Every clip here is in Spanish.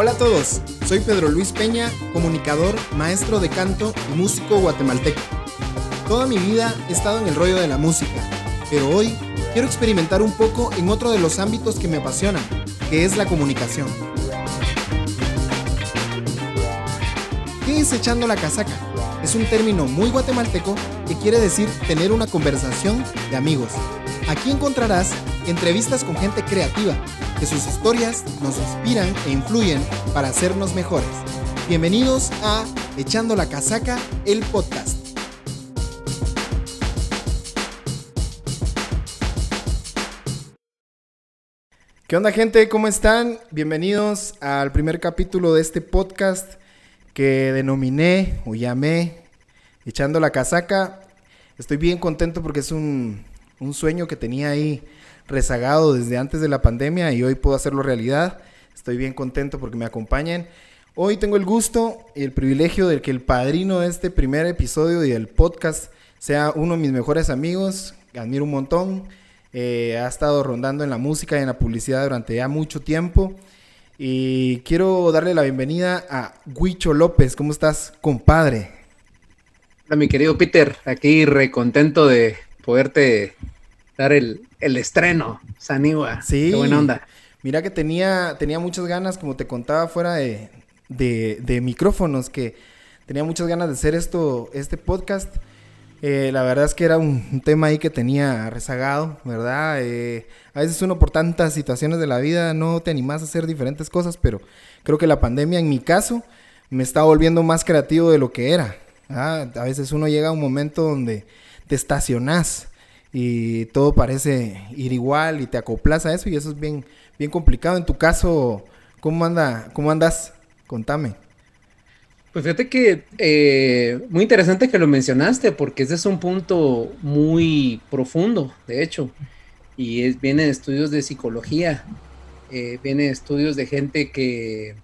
Hola a todos, soy Pedro Luis Peña, comunicador, maestro de canto y músico guatemalteco. Toda mi vida he estado en el rollo de la música, pero hoy quiero experimentar un poco en otro de los ámbitos que me apasionan, que es la comunicación. ¿Qué es echando la casaca? Es un término muy guatemalteco que quiere decir tener una conversación de amigos. Aquí encontrarás entrevistas con gente creativa, que sus historias nos inspiran e influyen para hacernos mejores. Bienvenidos a Echando la Casaca, el podcast. ¿Qué onda gente? ¿Cómo están? Bienvenidos al primer capítulo de este podcast que denominé o llamé Echando la Casaca. Estoy bien contento porque es un, un sueño que tenía ahí rezagado desde antes de la pandemia y hoy puedo hacerlo realidad. Estoy bien contento porque me acompañan. Hoy tengo el gusto y el privilegio de que el padrino de este primer episodio y del podcast sea uno de mis mejores amigos, admiro un montón. Eh, ha estado rondando en la música y en la publicidad durante ya mucho tiempo. Y quiero darle la bienvenida a Huicho López. ¿Cómo estás, compadre? Hola, mi querido Peter. Aquí re contento de poderte dar el, estreno, Sanigua. Sí. Qué buena onda. Mira que tenía, tenía muchas ganas, como te contaba fuera de, de micrófonos, que tenía muchas ganas de hacer esto, este podcast. Eh, la verdad es que era un, tema ahí que tenía rezagado, ¿verdad? Eh, a veces uno por tantas situaciones de la vida no te animas a hacer diferentes cosas, pero creo que la pandemia en mi caso me está volviendo más creativo de lo que era. A veces uno llega a un momento donde te estacionás y todo parece ir igual y te acoplas a eso y eso es bien, bien complicado. En tu caso, ¿cómo, anda, cómo andas? Contame. Pues fíjate que eh, muy interesante que lo mencionaste, porque ese es un punto muy profundo, de hecho, y es, viene de estudios de psicología, eh, viene de estudios de gente que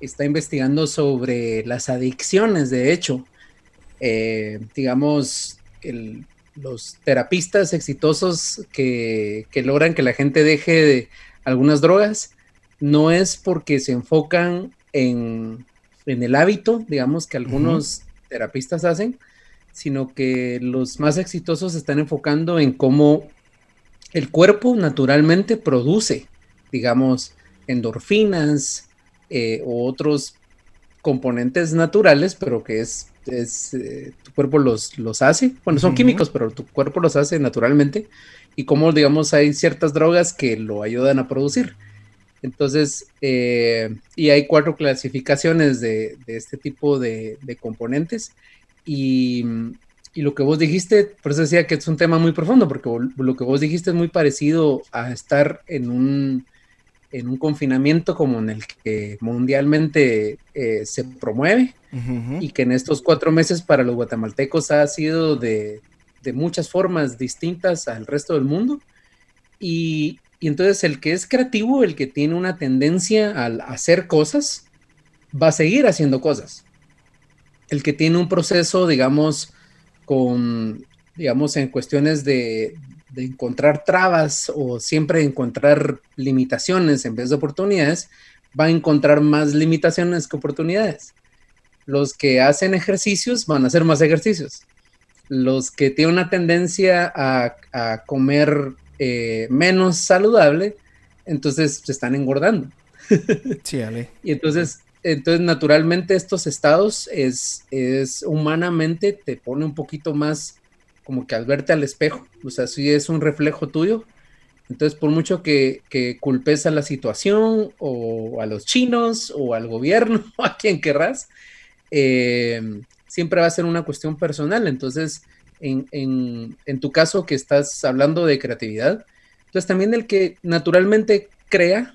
está investigando sobre las adicciones, de hecho. Eh, digamos, los terapistas exitosos que, que logran que la gente deje de algunas drogas, no es porque se enfocan en en el hábito, digamos, que algunos terapistas hacen, sino que los más exitosos se están enfocando en cómo el cuerpo naturalmente produce, digamos, endorfinas eh, o otros componentes naturales, pero que es, es eh, tu cuerpo los, los hace. Bueno, son químicos, pero tu cuerpo los hace naturalmente. Y cómo, digamos, hay ciertas drogas que lo ayudan a producir. Entonces, eh, y hay cuatro clasificaciones de, este tipo de, componentes. Y, lo que vos dijiste, por eso decía que es un tema muy profundo, porque lo que vos dijiste es muy parecido a estar en un, en un confinamiento como en el que mundialmente eh, se promueve y que en estos cuatro meses para los guatemaltecos ha sido de, de muchas formas distintas al resto del mundo. Y, y entonces el que es creativo, el que tiene una tendencia al hacer cosas, va a seguir haciendo cosas. El que tiene un proceso, digamos, con, digamos, en cuestiones de, encontrar trabas o siempre encontrar limitaciones en vez de oportunidades, va a encontrar más limitaciones que oportunidades. Los que hacen ejercicios van a hacer más ejercicios. Los que tienen una tendencia a, a comer eh, menos saludable, entonces se están engordando. Sí, Ale. y entonces, entonces naturalmente estos estados es, es humanamente te pone un poquito más como que al verte al espejo, o sea, si es un reflejo tuyo, entonces por mucho que, culpes a la situación o a los chinos o al gobierno a quien querrás, eh, siempre va a ser una cuestión personal, entonces en, tu caso que estás hablando de creatividad, entonces también el que naturalmente crea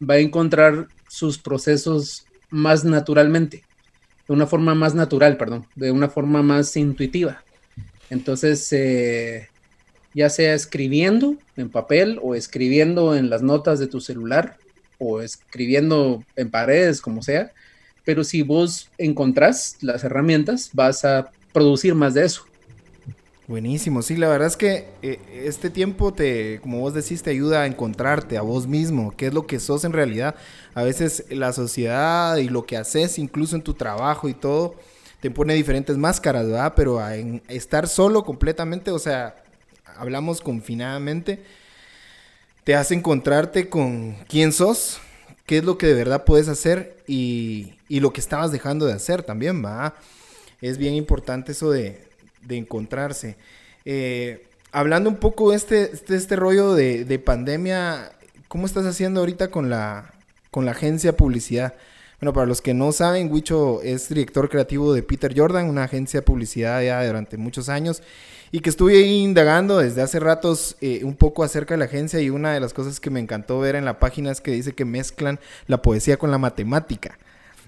va a encontrar sus procesos más naturalmente, de una forma más natural, perdón, de una forma más intuitiva. Entonces, eh, ya sea escribiendo en papel o escribiendo en las notas de tu celular o escribiendo en paredes, como sea, pero si vos encontrás las herramientas, vas a producir más de eso. Buenísimo, sí, la verdad es que eh, este tiempo te, como vos decís, te ayuda a encontrarte a vos mismo, qué es lo que sos en realidad. A veces la sociedad y lo que haces, incluso en tu trabajo y todo, te pone diferentes máscaras, ¿verdad? Pero en estar solo completamente, o sea, hablamos confinadamente, te hace encontrarte con quién sos, qué es lo que de verdad puedes hacer y, y lo que estabas dejando de hacer también, ¿va? Es bien importante eso de, de encontrarse. Eh, hablando un poco de este, este, este rollo de, de, pandemia, ¿cómo estás haciendo ahorita con la, con la agencia publicidad? Bueno, para los que no saben, Wicho es director creativo de Peter Jordan, una agencia de publicidad ya durante muchos años y que estuve indagando desde hace ratos eh, un poco acerca de la agencia y una de las cosas que me encantó ver en la página es que dice que mezclan la poesía con la matemática.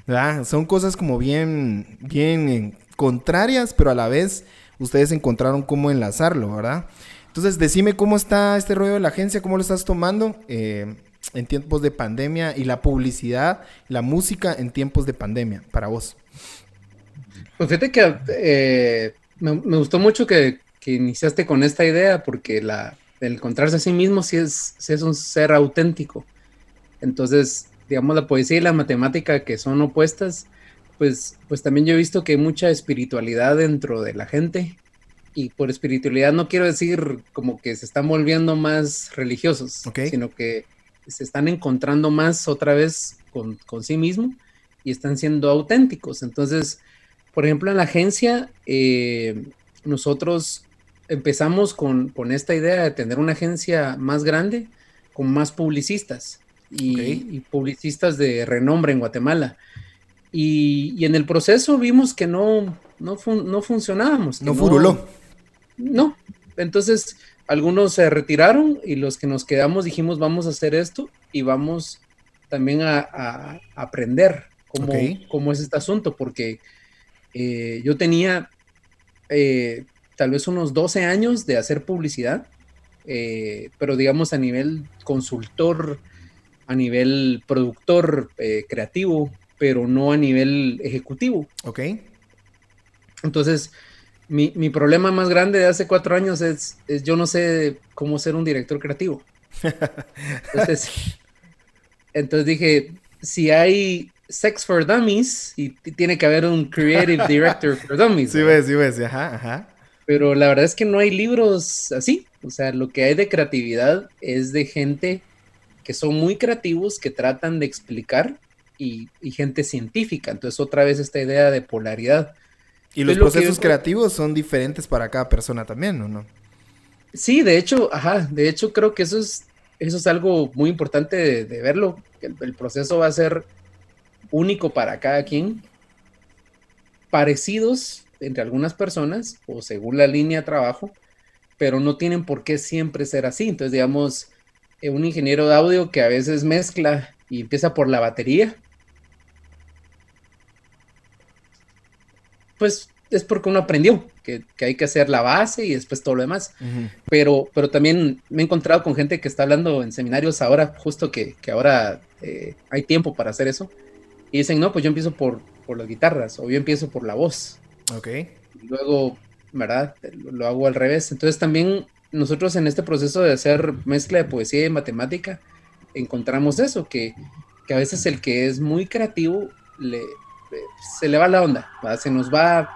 ¿verdad? Son cosas como bien, bien eh, contrarias, pero a la vez ustedes encontraron cómo enlazarlo, ¿verdad? Entonces, decime cómo está este rollo de la agencia, cómo lo estás tomando eh, en tiempos de pandemia y la publicidad, la música en tiempos de pandemia para vos. Pues fíjate que eh, me, gustó mucho que, iniciaste con esta idea porque la, el encontrarse a sí mismo sí es, sí es un ser auténtico. Entonces, digamos, la poesía y la matemática que son opuestas, pues, pues también yo he visto que hay mucha espiritualidad dentro de la gente. Y por espiritualidad no quiero decir como que se están volviendo más religiosos, sino que se están encontrando más otra vez con, sí mismo y están siendo auténticos. Entonces, por ejemplo, en la agencia, eh, nosotros empezamos con, esta idea de tener una agencia más grande, con más publicistas y, y publicistas de renombre en Guatemala. Y, en el proceso vimos que no, no, no funcionábamos. No furuló. No, entonces algunos se retiraron y los que nos quedamos dijimos vamos a hacer esto y vamos también a, aprender cómo, cómo, es este asunto, porque eh, yo tenía eh, tal vez unos 12 años de hacer publicidad, eh, pero digamos a nivel consultor, a nivel productor creativo, pero no a nivel ejecutivo. Ok. Entonces, mi, problema más grande de hace cuatro años es, yo no sé cómo ser un director creativo. Entonces, entonces dije, si hay Sex for Dummies, y tiene que haber un Creative Director for Dummies. Sí, ves, sí, ves, ajá, ajá. Pero la verdad es que no hay libros así. O sea, lo que hay de creatividad es de gente que son muy creativos, que tratan de explicar y, gente científica. Entonces, otra vez esta idea de polaridad. Y los procesos creativos son diferentes para cada persona también, ¿o no? Sí, de hecho, ajá, de hecho creo que eso es, eso es algo muy importante de, verlo. El, el, proceso va a ser único para cada quien, parecidos entre algunas personas o según la línea de trabajo, pero no tienen por qué siempre ser así. Entonces, digamos, eh, un ingeniero de audio que a veces mezcla y empieza por la batería, pues es porque uno aprendió que, hay que hacer la base y después todo lo demás. pero, pero también me he encontrado con gente que está hablando en seminarios ahora, justo que, ahora eh, hay tiempo para hacer eso. Y dicen, no, pues yo empiezo por, por las guitarras o yo empiezo por la voz. Ok. Y luego, ¿verdad? Lo, hago al revés. Entonces también nosotros en este proceso de hacer mezcla de poesía y matemática, encontramos eso, que, que a veces el que es muy creativo le, se le va la onda, se nos va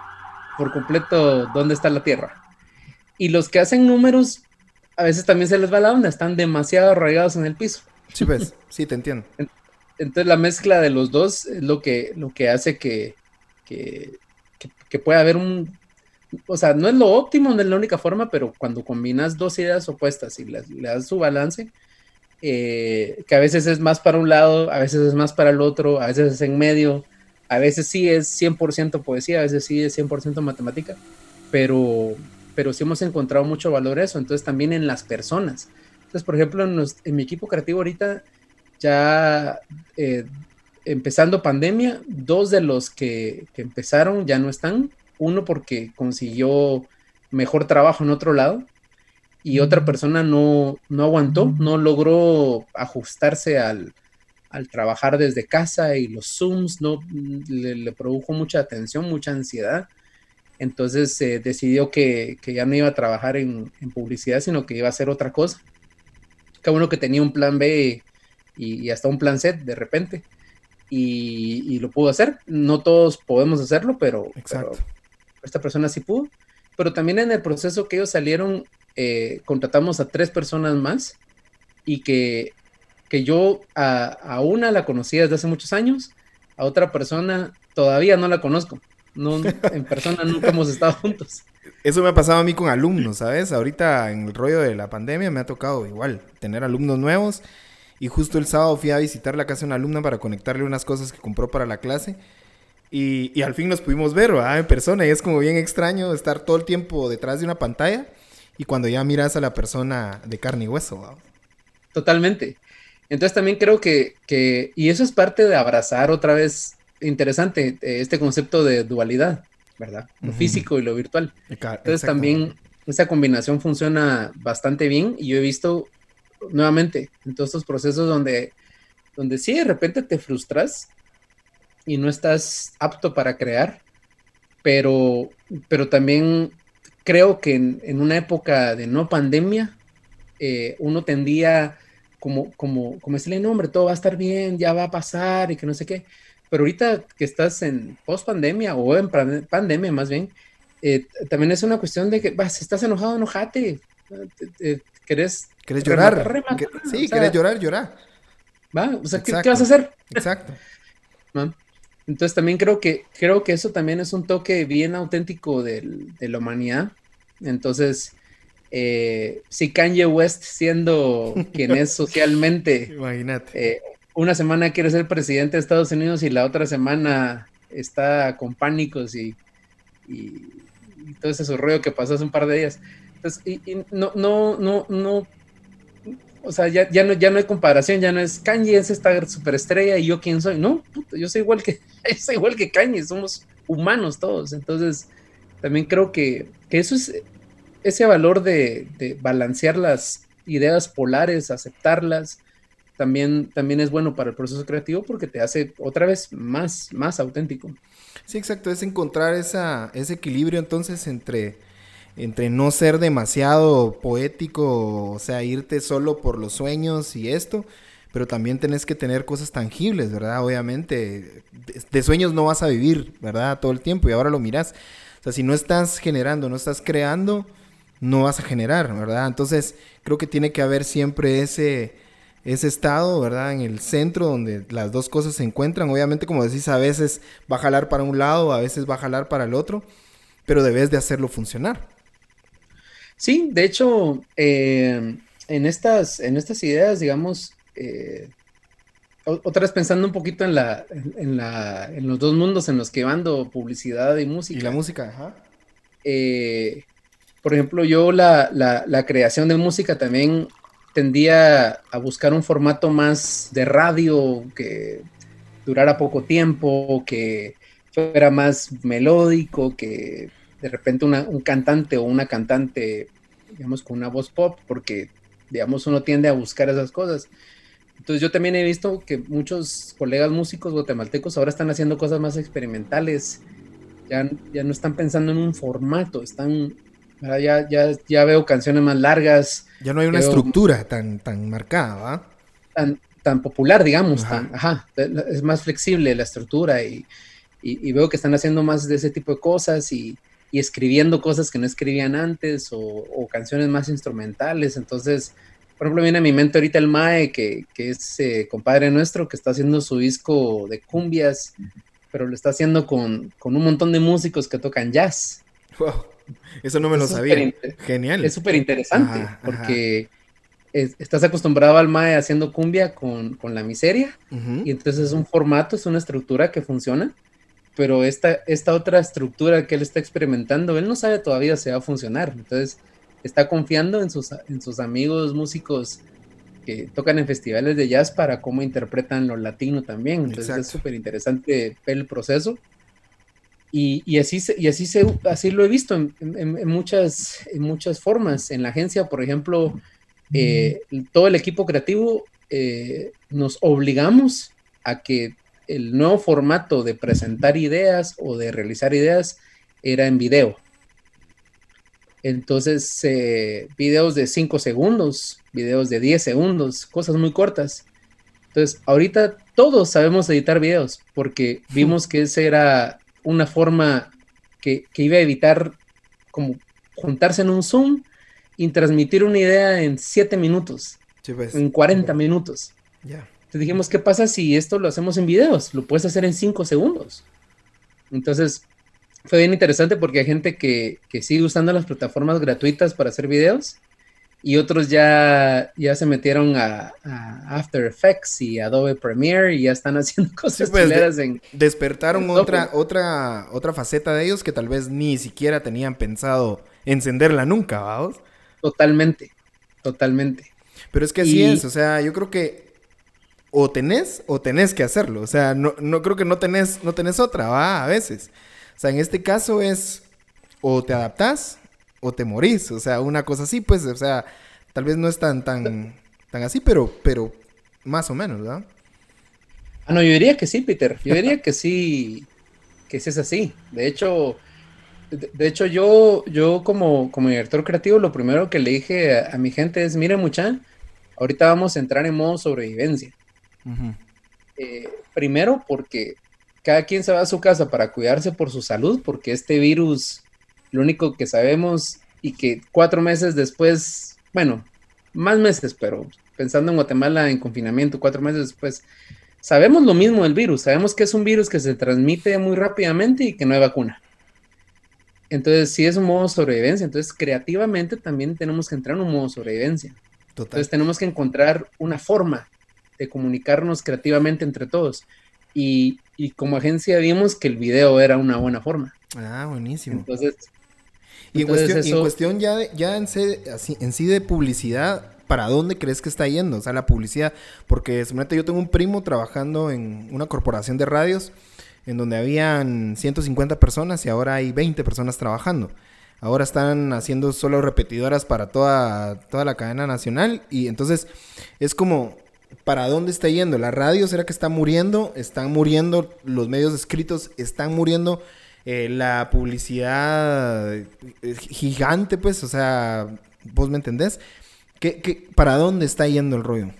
por completo dónde está la Tierra. Y los que hacen números, a veces también se les va la onda, están demasiado arraigados en el piso. Sí, pues, sí, te entiendo. Entonces la mezcla de los dos es lo que, lo que hace que, que, pueda haber un... O sea, no es lo óptimo, no es la única forma, pero cuando combinas dos ideas opuestas y le das su balance, eh, que a veces es más para un lado, a veces es más para el otro, a veces es en medio, a veces sí es 100% poesía, a veces sí es 100% matemática, pero, pero sí hemos encontrado mucho valor eso, entonces también en las personas. Entonces, por ejemplo, en, mi equipo creativo ahorita, ya eh, empezando pandemia, dos de los que, empezaron ya no están, uno porque consiguió mejor trabajo en otro lado y otra persona no, no aguantó, no logró ajustarse al, al trabajar desde casa y los Zooms no le, produjo mucha atención, mucha ansiedad. Entonces se decidió que, ya no iba a trabajar en, publicidad, sino que iba a hacer otra cosa. Cada uno que tenía un plan B y, hasta un plan C de repente. Y, lo pudo hacer. No todos podemos hacerlo, pero, esta persona sí pudo. Pero también en el proceso que ellos salieron, eh, contratamos a tres personas más y que, que yo a, a, una la conocí desde hace muchos años, a otra persona todavía no la conozco. No, en persona nunca hemos estado juntos. Eso me ha pasado a mí con alumnos, ¿sabes? Ahorita en el rollo de la pandemia me ha tocado igual tener alumnos nuevos. Y justo el sábado fui a visitar la casa de una alumna para conectarle unas cosas que compró para la clase. Y, y al fin nos pudimos ver, ¿verdad? En persona. Y es como bien extraño estar todo el tiempo detrás de una pantalla y cuando ya miras a la persona de carne y hueso, ¿verdad? Totalmente. Entonces también creo que, que, y eso es parte de abrazar otra vez interesante eh, este concepto de dualidad, ¿verdad? Lo físico y lo virtual. Entonces también esa combinación funciona bastante bien y yo he visto nuevamente en todos estos procesos donde, donde sí de repente te frustras y no estás apto para crear, pero, pero también creo que en, una época de no pandemia, eh, uno tendía como, como, como decirle, no, hombre, todo va a estar bien, ya va a pasar y que no sé qué. Pero ahorita que estás en post pandemia o en pandemia más bien, eh, también es una cuestión de que vas, estás enojado, enojate. ¿Querés, ¿Querés llorar? sí, querés llorar, llorar. ¿Va? O sea, ¿qué, vas a hacer? Exacto. Entonces también creo que, creo que eso también es un toque bien auténtico de la humanidad. Entonces, eh, si Kanye West siendo quien es socialmente Imagínate. Eh, una semana quiere ser presidente de Estados Unidos y la otra semana está con pánicos y, y, todo ese rollo que pasó hace un par de días. Entonces, y, no, no, no, no, o sea, ya, ya, no, ya no hay comparación, ya no es Kanye es esta superestrella y yo quién soy. No, yo soy igual que, soy igual que Kanye, somos humanos todos. Entonces, también creo que, que eso es ese valor de, de balancear las ideas polares, aceptarlas, también, también es bueno para el proceso creativo porque te hace otra vez más, más auténtico. Sí, exacto, es encontrar esa, ese equilibrio entonces entre, entre no ser demasiado poético, o sea, irte solo por los sueños y esto, pero también tenés que tener cosas tangibles, ¿verdad? Obviamente, de, sueños no vas a vivir, ¿verdad? Todo el tiempo y ahora lo miras. O sea, si no estás generando, no estás creando, no vas a generar, ¿verdad? Entonces, creo que tiene que haber siempre ese ese estado, ¿verdad? En el centro donde las dos cosas se encuentran. Obviamente, como decís, a veces va a jalar para un lado, a veces va a jalar para el otro, pero debes de hacerlo funcionar. Sí, de hecho, eh, en, estas, en estas ideas, digamos, eh, otra vez pensando un poquito en, la, en, la, en los dos mundos en los que ando, publicidad y música. Y la música, ajá. Eh, por ejemplo, yo la, creación de música también tendía a buscar un formato más de radio que durara poco tiempo, que fuera más melódico, que de repente un cantante o una cantante, digamos, con una voz pop, porque, digamos, uno tiende a buscar esas cosas. Entonces yo también he visto que muchos colegas músicos guatemaltecos ahora están haciendo cosas más experimentales, ya no están pensando en un formato, están ya, ya, ya veo canciones más largas. Ya no hay una estructura tan, tan marcada, ¿va? Tan, tan popular, digamos. Ajá. es más flexible la estructura y, veo que están haciendo más de ese tipo de cosas y, escribiendo cosas que no escribían antes o, canciones más instrumentales. Entonces, por ejemplo, viene a mi mente ahorita el Mae, que, es eh, compadre nuestro, que está haciendo su disco de cumbias, pero lo está haciendo con, con un montón de músicos que tocan jazz. Wow. Eso no me lo sabía. Genial. Es súper interesante porque estás acostumbrado al MAE haciendo cumbia con, la miseria y entonces es un formato, es una estructura que funciona, pero esta, esta otra estructura que él está experimentando, él no sabe todavía si va a funcionar. Entonces está confiando en sus, en sus amigos músicos que tocan en festivales de jazz para cómo interpretan lo latino también. Entonces es súper interesante el proceso. Y, así, y así, se, así lo he visto en, muchas, en muchas formas. En la agencia, por ejemplo, eh, todo el equipo creativo eh, nos obligamos a que el nuevo formato de presentar ideas o de realizar ideas era en video. Entonces, eh, videos de 5 segundos, videos de 10 segundos, cosas muy cortas. Entonces, ahorita todos sabemos editar videos porque vimos que esa era una forma que, iba a evitar como juntarse en un Zoom y transmitir una idea en 7 minutos, pues. en 40 minutos. Entonces dijimos, ¿qué pasa si esto lo hacemos en videos? Lo puedes hacer en 5 segundos. Entonces, fue bien interesante porque hay gente que, sigue usando las plataformas gratuitas para hacer videos y otros ya, ya se metieron a, After Effects y Adobe Premiere y ya están haciendo cosas pues, en despertaron otra otra otra faceta de ellos que tal vez ni siquiera tenían pensado encenderla nunca, vamos. Totalmente, totalmente. Pero es que así es, o sea, yo creo que o tenés o tenés que hacerlo, o sea, no, no creo que no tenés no tenés otra, va, a veces. O sea, en este caso es o te adaptás o te morís. O sea, una cosa así, pues, o sea, tal vez no es tan, tan, tan así, pero, pero más o menos, ¿verdad? Ah, no, yo diría que sí, Peter. Yo diría que sí, que sí es así. De hecho, de, hecho, yo, yo como, como director creativo, lo primero que le dije a, mi gente es, mire mucha, ahorita vamos a entrar en modo sobrevivencia. Eh, primero porque cada quien se va a su casa para cuidarse por su salud, porque este virus, lo único que sabemos y que cuatro meses después, bueno, más meses, pero pensando en Guatemala en confinamiento, cuatro meses después, sabemos lo mismo del virus, sabemos que es un virus que se transmite muy rápidamente y que no hay vacuna. Entonces, si es un modo de sobrevivencia, entonces creativamente también tenemos que entrar en un modo de sobrevivencia. Entonces tenemos que encontrar una forma de comunicarnos creativamente entre todos. Y, como agencia vimos que el video era una buena forma. Ah, buenísimo. Entonces... Y en, cuestión, ya, ya en, en sí de publicidad, ¿para dónde crees que está yendo? O sea, la publicidad, porque simplemente yo tengo un primo trabajando en una corporación de radios en donde habían 150 personas y ahora hay 20 personas trabajando. Ahora están haciendo solo repetidoras para toda, toda la cadena nacional y entonces es como para dónde está yendo. La radio será que está muriendo, están muriendo los medios escritos, están muriendo eh, la publicidad eh, gigante, pues, o sea, vos me entendés. ¿Qué, para dónde está yendo el rollo?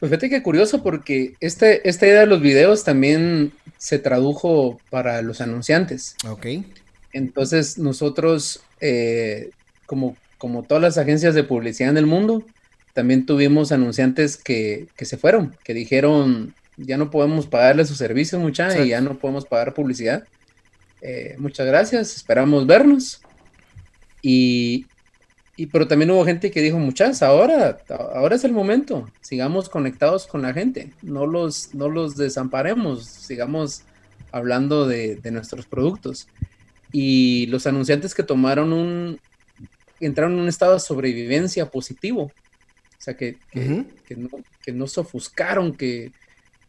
Pues fíjate que curioso porque este, esta idea de los videos también se tradujo para los anunciantes. Ok. Entonces nosotros, eh, como, como todas las agencias de publicidad en el mundo, también tuvimos anunciantes que, se fueron, que dijeron, ya no podemos pagarle sus servicios, mucha, y ya no podemos pagar publicidad. Eh, muchas gracias, esperamos vernos. Y, pero también hubo gente que dijo, muchas, ahora, ahora es el momento, sigamos conectados con la gente, no los, no los desamparemos, sigamos hablando de, de nuestros productos. Y los anunciantes que tomaron un, entraron en un estado de sobrevivencia positivo, o sea, que, que, no, se ofuscaron, que,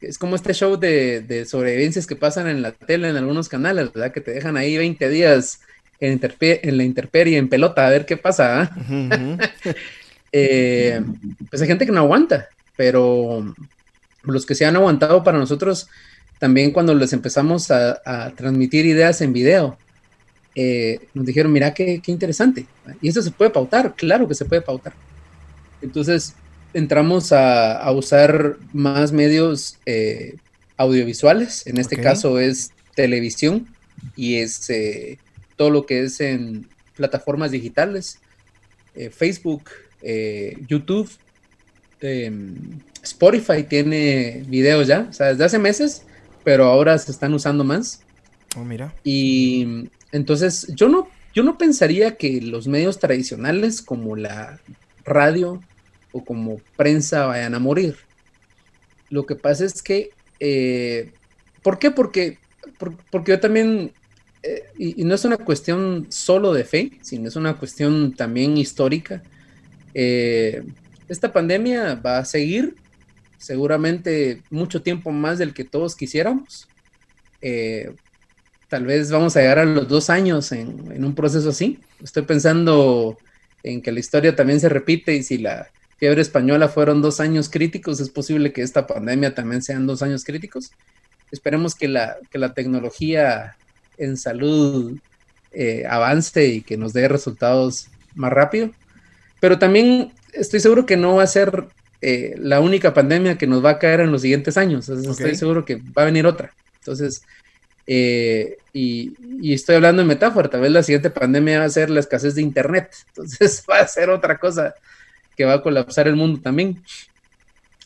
es como este show de, sobrevivencias que pasan en la tele, en algunos canales, ¿verdad? Que te dejan ahí 20 días en, en la intemperie, en pelota, a ver qué pasa. ¿ah? Eh, pues hay gente que no aguanta, pero los que se han aguantado para nosotros, también cuando les empezamos a, transmitir ideas en video, eh, nos dijeron, mira qué, qué interesante. Y eso se puede pautar, claro que se puede pautar. Entonces entramos a, usar más medios eh, audiovisuales, en este caso es televisión y es eh, todo lo que es en plataformas digitales, eh, Facebook, YouTube, em, Spotify tiene videos ya, o sea, desde hace meses, pero ahora se están usando más. Oh, mira. Y entonces yo no, yo no pensaría que los medios tradicionales como la radio, o como prensa vayan a morir. Lo que pasa es que, eh, ¿por qué? Porque, porque yo también, eh, y, no es una cuestión solo de fe, sino es una cuestión también histórica. Eh, esta pandemia va a seguir seguramente mucho tiempo más del que todos quisiéramos. tal vez vamos a llegar a los dos años en, en un proceso así. Estoy pensando en que la historia también se repite y si la, fiebre española fueron dos años críticos, es posible que esta pandemia también sean dos años críticos. Esperemos que la, que la tecnología en salud eh, avance y que nos dé resultados más rápido. Pero también estoy seguro que no va a ser eh, la única pandemia que nos va a caer en los siguientes años. Estoy seguro que va a venir otra. Entonces, eh, y, estoy hablando en metáfora, tal vez la siguiente pandemia va a ser la escasez de Internet. Entonces va a ser otra cosa que va a colapsar el mundo también.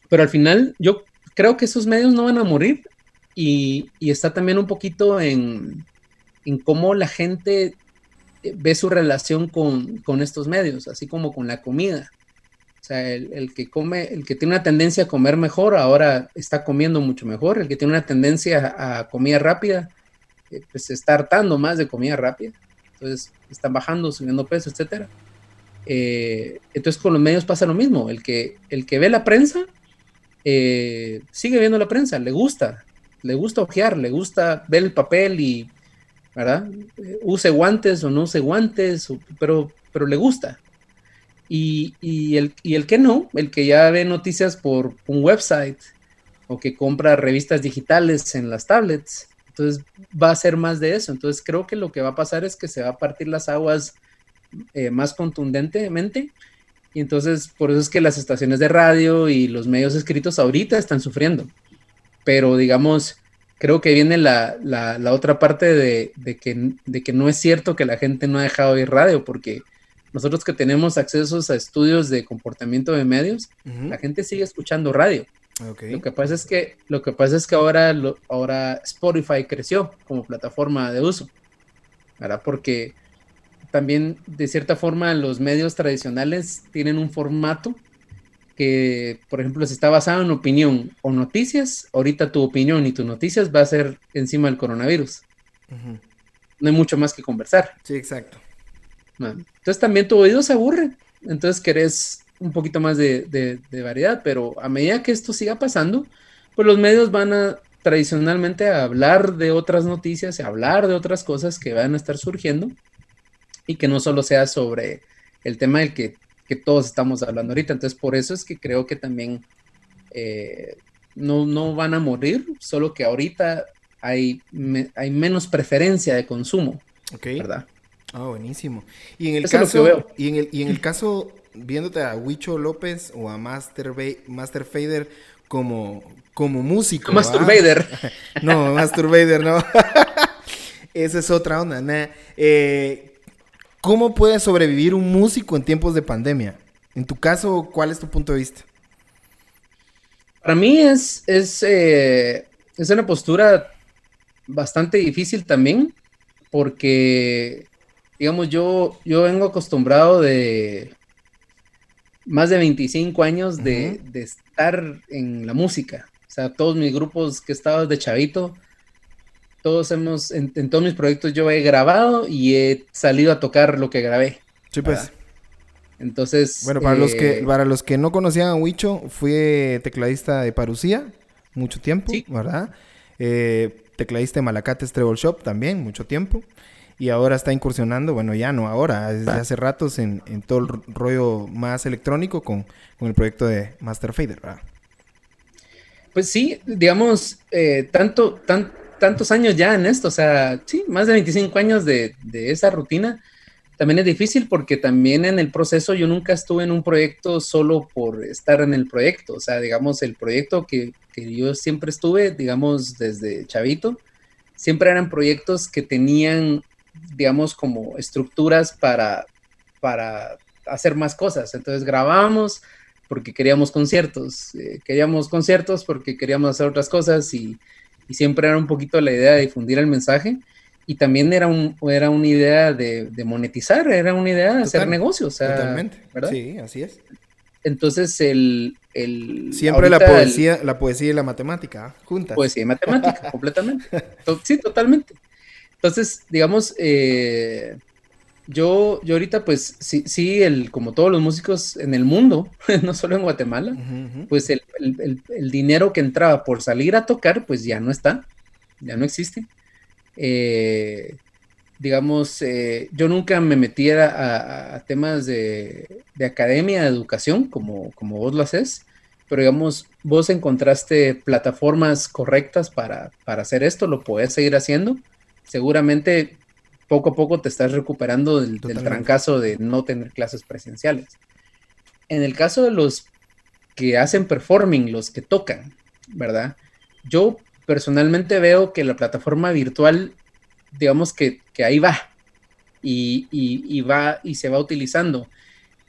Pero al final, yo creo que esos medios no van a morir y, está también un poquito en, en, cómo la gente ve su relación con, con estos medios, así como con la comida. O sea, el, que come, el que tiene una tendencia a comer mejor, ahora está comiendo mucho mejor. El que tiene una tendencia a comida rápida, eh, pues está hartando más de comida rápida. Entonces, están bajando, subiendo peso, etcétera. Eh, entonces, con los medios pasa lo mismo. El que, el que ve la prensa, eh, sigue viendo la prensa, le gusta, le gusta ojear, le gusta ver el papel y, ¿verdad? Use guantes o no use guantes, pero, pero le gusta. Y, el, el que no, el que ya ve noticias por un website o que compra revistas digitales en las tablets, entonces va a ser más de eso. Entonces creo que lo que va a pasar es que se va a partir las aguas eh, más contundentemente. Y entonces por eso es que las estaciones de radio y los medios escritos ahorita están sufriendo. Pero digamos, creo que viene la, otra parte de, que, de que no es cierto que la gente no ha dejado de ir radio, porque nosotros que tenemos accesos a estudios de comportamiento de medios, la gente sigue escuchando radio. Lo que pasa es que lo que pasa es que ahora ahora Spotify creció como plataforma de uso. ¿Verdad? Porque también de cierta forma los medios tradicionales tienen un formato que, por ejemplo, si está basado en opinión o noticias, ahorita tu opinión y tus noticias va a ser encima del coronavirus. No hay mucho más que conversar. Sí, exacto. Entonces también tu oído se aburre. Entonces querés un poquito más de, variedad, pero a medida que esto siga pasando, pues los medios van a tradicionalmente a hablar de otras noticias, a hablar de otras cosas que van a estar surgiendo y que no solo sea sobre el tema del que, todos estamos hablando ahorita. Entonces por eso es que creo que también eh, no, no van a morir, solo que ahorita hay, hay menos preferencia de consumo. ¿Verdad? Ah, buenísimo. Y en el caso, Y en el, y en el caso, viéndote a Huicho López o a Master, Master Fader como, como músico. Master Vader. no, Master Vader, no. Esa es otra onda. Eh, ¿Cómo puede sobrevivir un músico en tiempos de pandemia? En tu caso, ¿cuál es tu punto de vista? Para mí es, es, eh, es una postura bastante difícil también, porque digamos, yo, yo vengo acostumbrado de más de 25 años de, estar en la música. O sea, todos mis grupos que he estado de chavito, todos hemos, en, todos mis proyectos yo he grabado y he salido a tocar lo que grabé. Sí, pues. Entonces. Bueno, para, los que, eh, para los que no conocían a Huicho, fui tecladista de Parucía mucho tiempo, ¿verdad? Eh, tecladista de Malacates Treble Shop también, mucho tiempo y ahora está incursionando, bueno, ya no ahora, desde hace ratos en, todo el rollo más electrónico con, el proyecto de Master Fader, ¿verdad? Pues sí, digamos, eh, tanto, tan, tantos años ya en esto, o sea, sí, más de 25 años de, esa rutina, también es difícil porque también en el proceso yo nunca estuve en un proyecto solo por estar en el proyecto, o sea, digamos, el proyecto que, que yo siempre estuve, digamos, desde chavito, siempre eran proyectos que tenían digamos, como estructuras para, para hacer más cosas. Entonces grabábamos porque queríamos conciertos, eh, queríamos conciertos porque queríamos hacer otras cosas y, siempre era un poquito la idea de difundir el mensaje y también era, un, era una idea de, monetizar, era una idea de hacer negocios. totalmente, ¿verdad? Sí, así es. Entonces el... Siempre la poesía, la poesía y la matemática, ¿ah? juntas. Poesía y matemática, completamente. Sí, totalmente. Entonces, digamos, eh, yo, yo ahorita, pues sí, sí, el, como todos los músicos en el mundo, no solo en Guatemala, pues el, dinero que entraba por salir a tocar, pues ya no está, ya no existe. Eh, digamos, eh, yo nunca me metiera a, temas de, academia, de educación, como, como vos lo haces, pero digamos, vos encontraste plataformas correctas para, para hacer esto, lo puedes seguir haciendo seguramente poco a poco te estás recuperando del, del trancazo de no tener clases presenciales. En el caso de los que hacen performing, los que tocan, ¿verdad? Yo personalmente veo que la plataforma virtual, digamos que, ahí va y, va y se va utilizando.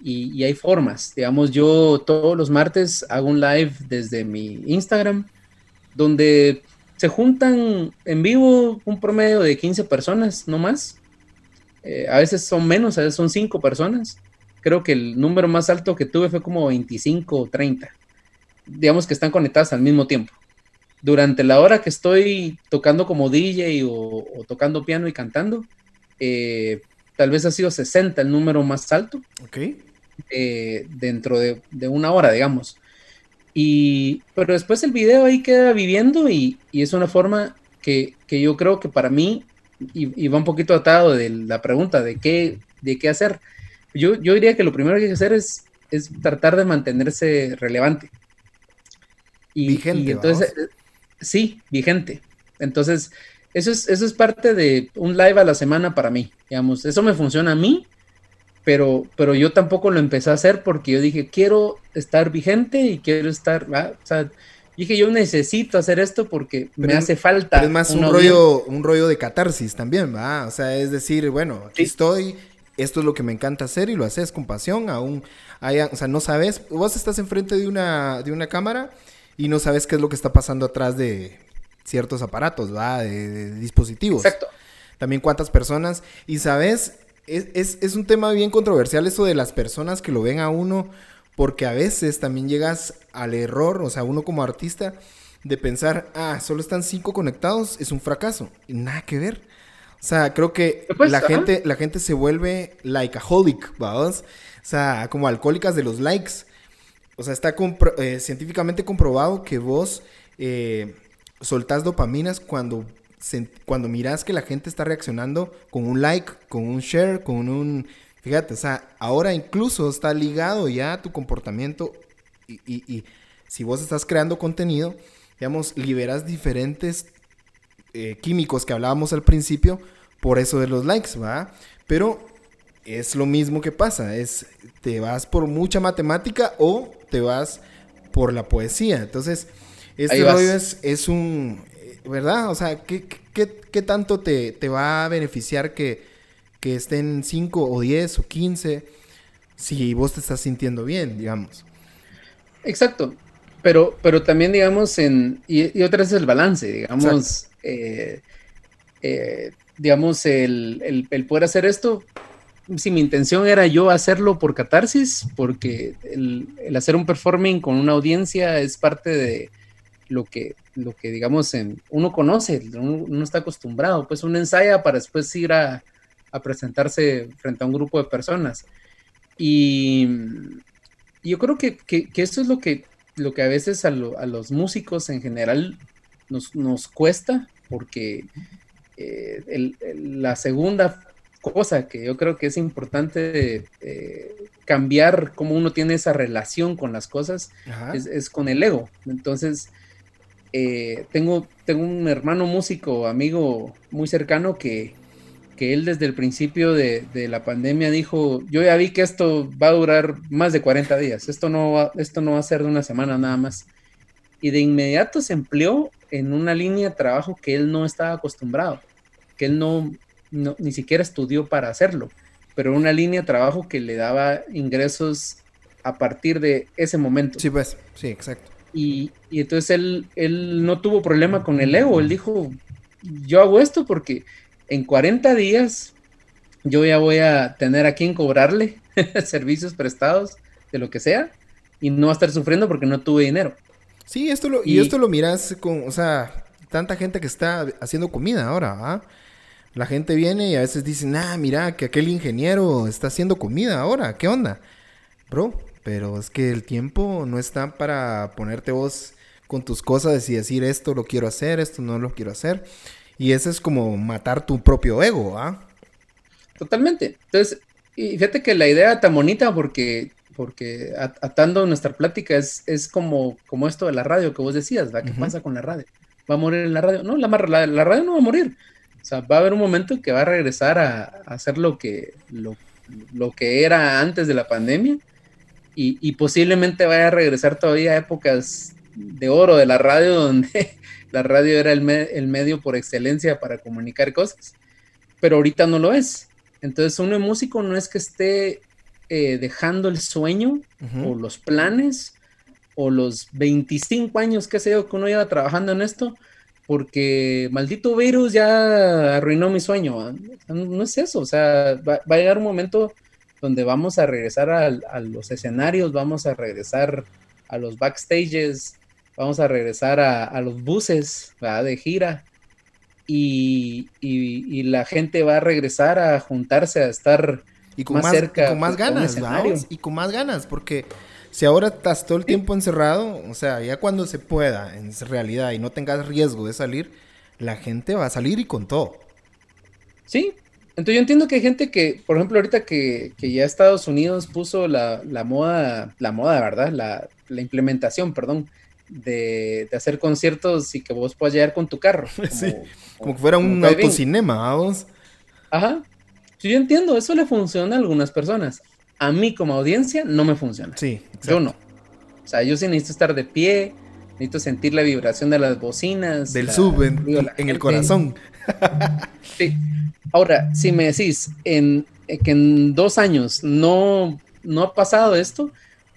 Y, hay formas, digamos, yo todos los martes hago un live desde mi Instagram, donde se juntan en vivo un promedio de 15 personas, no más. Eh, a veces son menos, a veces son 5 personas. Creo que el número más alto que tuve fue como 25 o 30. Digamos que están conectadas al mismo tiempo durante la hora que estoy tocando como DJ o, tocando piano y cantando, eh, tal vez ha sido 60 el número más alto. Ok. Eh, dentro de, una hora, digamos. Y, pero después el video ahí queda viviendo y, es una forma que, yo creo que para mí, y, va un poquito atado de la pregunta de qué, de qué hacer, yo, yo diría que lo primero que hay que hacer es, es tratar de mantenerse relevante. Y, Vigente, entonces, sí, vigente. Entonces, eso es, eso es parte de un live a la semana para mí, digamos, eso me funciona a mí, pero, pero yo tampoco lo empecé a hacer porque yo dije, quiero estar vigente y quiero estar, o sea, dije, yo necesito hacer esto porque me hace falta. es más un rollo, un rollo de catarsis también, ¿va? O sea, es decir, bueno, aquí estoy, esto es lo que me encanta hacer y lo haces con pasión, aún, o sea, no sabes, vos estás enfrente de una, de una cámara y no sabes qué es lo que está pasando atrás de ciertos aparatos, ¿va? De, dispositivos. Exacto. También cuántas personas. Y sabes, es, es, un tema bien controversial eso de las personas que lo ven a uno, porque a veces también llegas al error, o sea, uno como artista, de pensar, ah, solo están cinco conectados, es un fracaso. Y nada que ver. O sea, creo que la, gente, la gente se vuelve likeaholic, ¿vamos? O sea, como alcohólicas de los likes. O sea, está eh, científicamente comprobado que vos eh, soltás dopaminas cuando, cuando mirás que la gente está reaccionando con un like, con un share, con un... Fíjate, o sea, ahora incluso está ligado ya a tu comportamiento y, si vos estás creando contenido, digamos, liberas diferentes eh, químicos que hablábamos al principio por eso de los likes, ¿va? Pero es lo mismo que pasa, es te vas por mucha matemática o te vas por la poesía. Entonces, este rollo es, un, ¿verdad? O sea, ¿qué, qué, tanto te, te, va a beneficiar que, que estén 5 o 10 o 15 si vos te estás sintiendo bien, digamos? Exacto. Pero, pero también, digamos, en, y, otra vez el balance, digamos, eh, eh, digamos, el, el, el, poder hacer esto si mi intención era yo hacerlo por catarsis, porque el, hacer un performing con una audiencia es parte de lo que, lo que digamos, en, uno conoce, uno, está acostumbrado, pues uno ensaya para después ir a, presentarse frente a un grupo de personas. Y, yo creo que, eso es lo que, lo que a veces a, los músicos en general nos, cuesta, porque eh, la segunda cosa que yo creo que es importante eh, cambiar cómo uno tiene esa relación con las cosas es, con el ego. Entonces, eh, tengo, tengo un hermano músico, amigo muy cercano que, que él desde el principio de, la pandemia dijo, yo ya vi que esto va a durar más de 40 días, esto no va, esto no va a ser de una semana nada más. Y de inmediato se empleó en una línea de trabajo que él no estaba acostumbrado, que él no, ni siquiera estudió para hacerlo, pero una línea de trabajo que le daba ingresos a partir de ese momento. Sí, pues, sí, exacto. Y, entonces él, él no tuvo problema con el ego, él dijo, yo hago esto porque en 40 días yo ya voy a tener a quien cobrarle servicios prestados, de lo que sea, y no va a estar sufriendo porque no tuve dinero. Sí, esto lo, y, esto lo miras con, o sea, tanta gente que está haciendo comida ahora, ¿ah? La gente viene y a veces dicen, ah, mira, que aquel ingeniero está haciendo comida ahora, ¿qué onda? Bro, pero es que el tiempo no está para ponerte vos con tus cosas y decir esto lo quiero hacer, esto no lo quiero hacer. Y eso es como matar tu propio ego, ¿ah? Totalmente. Entonces, y fíjate que la idea está bonita porque, porque atando nuestra plática es, es como, como esto de la radio que vos decías, ¿va? ¿Qué pasa con la radio? ¿Va a morir en la radio? No, la, la radio no va a morir O sea, va a haber un momento que va a regresar a, hacer lo que, lo, que era antes de la pandemia y, posiblemente vaya a regresar todavía a épocas de oro de la radio, donde la radio era el, el medio por excelencia para comunicar cosas, pero ahorita no lo es. Entonces, uno músico no es que esté eh, dejando el sueño o los planes o los 25 años que sé yo que uno lleva trabajando en esto, porque maldito virus ya arruinó mi sueño. No, es eso, o sea, va, a llegar un momento donde vamos a regresar a, los escenarios, vamos a regresar a los backstages, vamos a regresar a, los buses de gira. Y, y, la gente va a regresar a juntarse, a estar y con más, cerca. con más ganas, Y con más ganas, porque si ahora estás todo el tiempo encerrado, o sea, ya cuando se pueda, en realidad, y no tengas riesgo de salir, la gente va a salir y con todo. Sí, entonces yo entiendo que hay gente que, por ejemplo, ahorita que, ya Estados Unidos puso la, moda, la moda, ¿verdad? La, implementación, perdón, de, hacer conciertos y que vos puedas llegar con tu carro. Como, sí, como que fuera un autocinema, vamos. Ajá, yo entiendo, eso le funciona a algunas personas. A mí como audiencia no me funciona. Sí, yo no. O sea, yo sí necesito estar de pie, necesito sentir la vibración de las bocinas. Del sub en, el corazón. sí. Ahora, si me decís en, eh, que en dos años no, no ha pasado esto,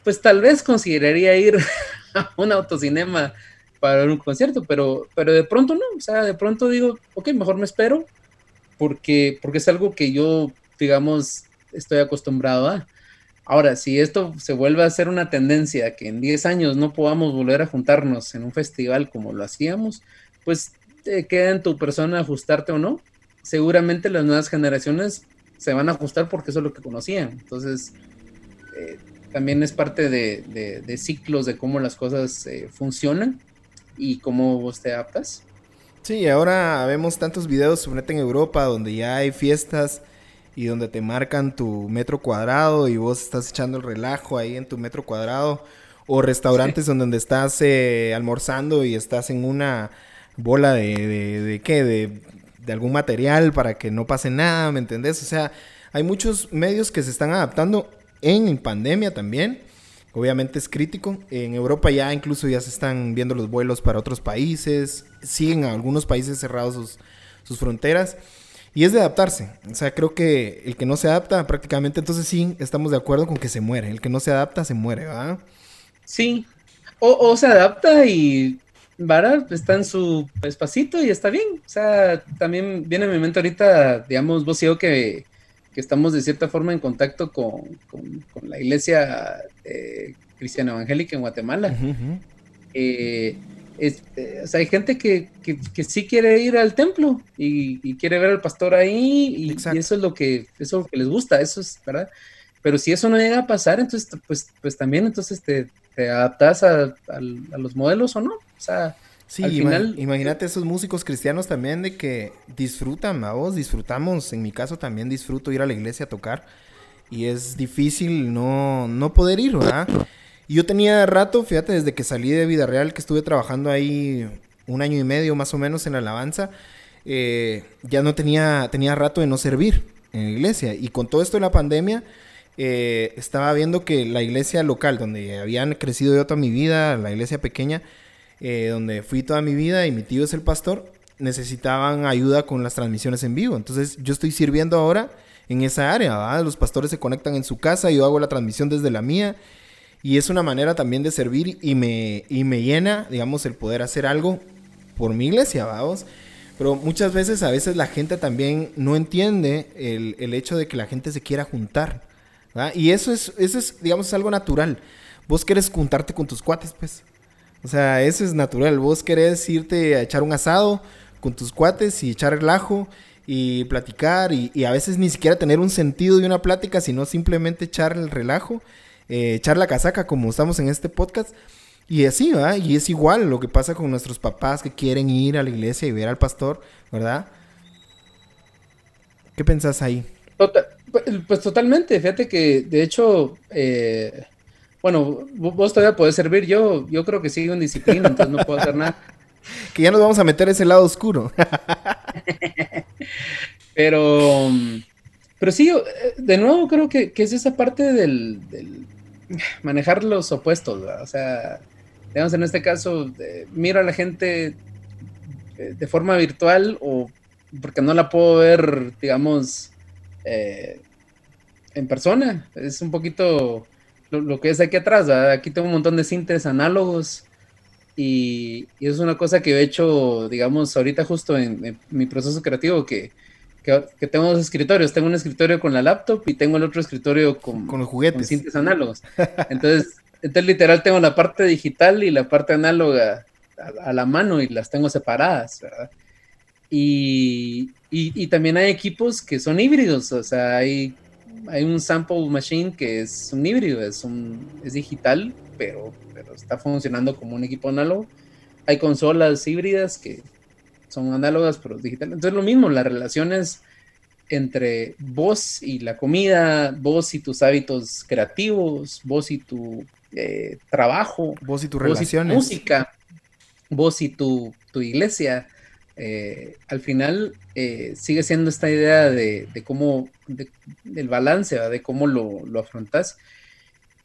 pues tal vez consideraría ir a un autocinema para un concierto, pero, pero de pronto no. O sea, de pronto digo, ok, mejor me espero porque, porque es algo que yo, digamos, estoy acostumbrado a. Ahora, si esto se vuelve a ser una tendencia, que en 10 años no podamos volver a juntarnos en un festival como lo hacíamos, pues te queda en tu persona ajustarte o no. Seguramente las nuevas generaciones se van a ajustar porque eso es lo que conocían. Entonces, eh, también es parte de, ciclos de cómo las cosas eh, funcionan y cómo vos te adaptas. Sí, ahora vemos tantos videos, sobre en Europa, donde ya hay fiestas y donde te marcan tu metro cuadrado y vos estás echando el relajo ahí en tu metro cuadrado. O restaurantes donde estás eh, almorzando y estás en una bola de, de, qué, de, de algún material para que no pase nada, ¿me entendés? O sea, hay muchos medios que se están adaptando en pandemia también Obviamente es crítico. En Europa ya incluso ya se están viendo los vuelos para otros países. Siguen algunos países cerrados sus, fronteras. Y es de adaptarse. O sea, creo que el que no se adapta prácticamente, entonces sí, estamos de acuerdo con que se muere. El que no se adapta, se muere, ¿verdad? Sí. O, se adapta y Vara está en su espacito y está bien. O sea, también viene a mi mente ahorita, digamos, vos y yo que que estamos de cierta forma en contacto con, la iglesia eh, cristiana evangélica en Guatemala. Eh, eh, hay gente que, sí quiere ir al templo y, quiere ver al pastor ahí y, eso es lo que eso que les gusta, eso es verdad. Pero si eso no llega a pasar, entonces pues, pues también entonces te, te adaptas a, a, los modelos o no. O sea, Sí, imagínate esos músicos cristianos también de que disfrutan, vos disfrutamos, en mi caso también disfruto ir a la iglesia a tocar y es difícil no, no poder ir, ¿verdad? Y yo tenía rato, fíjate, desde que salí de Vida Real, que estuve trabajando ahí un año y medio más o menos en la alabanza, eh, ya no tenía, tenía rato de no servir en la iglesia. Y con todo esto de la pandemia, eh, estaba viendo que la iglesia local, donde habían crecido yo toda mi vida, la iglesia pequeña, eh, donde fui toda mi vida y mi tío es el pastor, necesitaban ayuda con las transmisiones en vivo. Entonces yo estoy sirviendo ahora en esa área, los pastores se conectan en su casa, yo hago la transmisión desde la mía y es una manera también de servir y me, y me llena, digamos, el poder hacer algo por mi iglesia, vamos. Pero muchas veces, a veces la gente también no entiende el, el hecho de que la gente se quiera juntar. Y eso es, eso es, digamos, algo natural. Vos querés juntarte con tus cuates, pues. O sea, eso es natural. Vos querés irte a echar un asado con tus cuates y echar relajo y platicar y, a veces ni siquiera tener un sentido de una plática, sino simplemente echar el relajo, eh, echar la casaca como estamos en este podcast. Y así, ¿verdad? Y es igual lo que pasa con nuestros papás que quieren ir a la iglesia y ver al pastor, ¿verdad? ¿Qué pensás ahí? Tota-, pues, pues totalmente, fíjate que de hecho eh, bueno, vos todavía podés servir, yo, yo creo que sigo en disciplina, entonces no puedo hacer nada. que ya nos vamos a meter ese lado oscuro. pero, pero sí, de nuevo creo que, es esa parte del, manejar los opuestos, o sea, digamos en este caso, miro a la gente de forma virtual o porque no la puedo ver, digamos, eh, en persona. Es un poquito lo, que es aquí atrás. Aquí tengo un montón de cintas análogos y, es una cosa que he hecho, digamos, ahorita justo en, mi proceso creativo, que, que, tengo dos escritorios. Tengo un escritorio con la laptop y tengo el otro escritorio con, con los juguetes. Con cintas análogos. Entonces, entonces, literal, tengo la parte digital y la parte análoga a, a la mano y las tengo separadas, ¿verdad? Y, y, también hay equipos que son híbridos, o sea, hay, hay un sample machine que es un híbrido, es, un, es digital, pero, pero está funcionando como un equipo análogo. Hay consolas híbridas que son análogas, pero digitales. Entonces, lo mismo, las relaciones entre vos y la comida, vos y tus hábitos creativos, vos y tu eh, trabajo, vos y tus relaciones, música, vos y tu, tu iglesia eh, al final eh, sigue siendo esta idea de, cómo, del balance, de cómo lo, lo afrontas.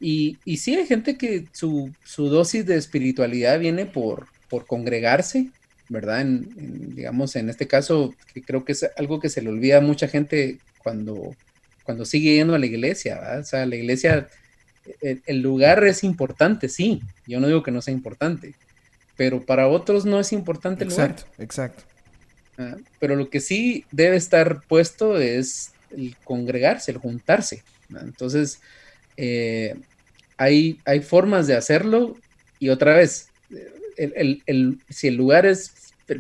Y, y, sí hay gente que su, dosis de espiritualidad viene por, por congregarse, ¿verdad? En, digamos, en este caso, creo que es algo que se le olvida a mucha gente cuando, cuando sigue yendo a la iglesia, ¿verdad? O sea, la iglesia, el, el lugar es importante, sí, yo no digo que no sea importante, pero para otros no es importante el exacto, Exacto, ah, pero lo que sí debe estar puesto es el congregarse, el juntarse. Entonces, eh, hay, hay formas de hacerlo y otra vez, si el lugar es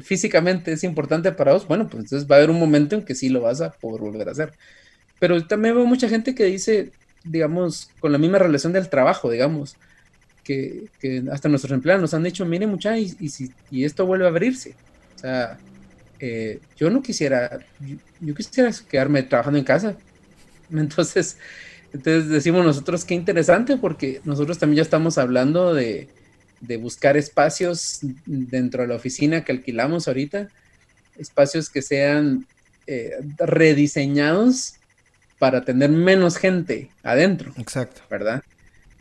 físicamente es importante para vos, bueno, pues entonces va a haber un momento en que sí lo vas a poder volver a hacer. Pero también veo mucha gente que dice, digamos, con la misma relación del trabajo, digamos, que, hasta nuestros empleados nos han dicho, miren muchachos, y, si, y esto vuelve a abrirse. O sea, eh, yo no quisiera, yo, quisiera quedarme trabajando en casa. Entonces, entonces decimos nosotros, qué interesante, porque nosotros también ya estamos hablando de, de buscar espacios dentro de la oficina que alquilamos ahorita, espacios que sean eh, rediseñados para tener menos gente adentro. Exacto. ¿Verdad?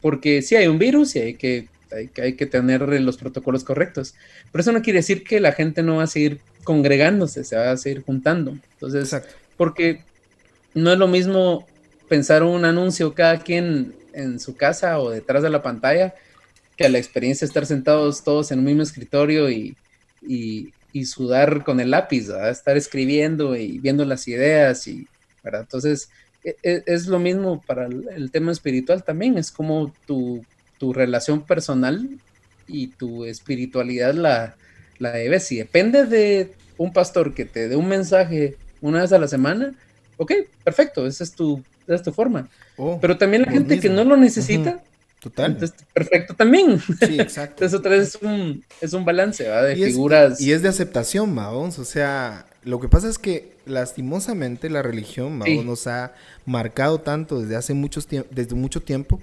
Porque sí hay un virus y hay que, hay, que tener los protocolos correctos. Pero eso no quiere decir que la gente no va a seguir congregándose, se va a seguir juntando. Entonces, porque no es lo mismo pensar un anuncio cada quien en su casa o detrás de la pantalla que la experiencia de estar sentados todos en un mismo escritorio y, sudar con el lápiz, estar escribiendo y viendo las ideas y, ¿verdad? Entonces, e, e, es, lo mismo para el, tema espiritual también, es como tu, relación personal y tu espiritualidad la, la debes. Si depende de un pastor que te dé un mensaje una vez a la semana, ok, perfecto, esa es tu, es tu forma. Oh, Pero también la gente que no lo necesita, Total. perfecto también. Sí, exacto. Entonces, otra vez es un, es un balance, ¿va? De figuras. y es de aceptación, vamos. O sea, lo que pasa es que lastimosamente la religión nos ha marcado tanto desde hace muchos desde mucho tiempo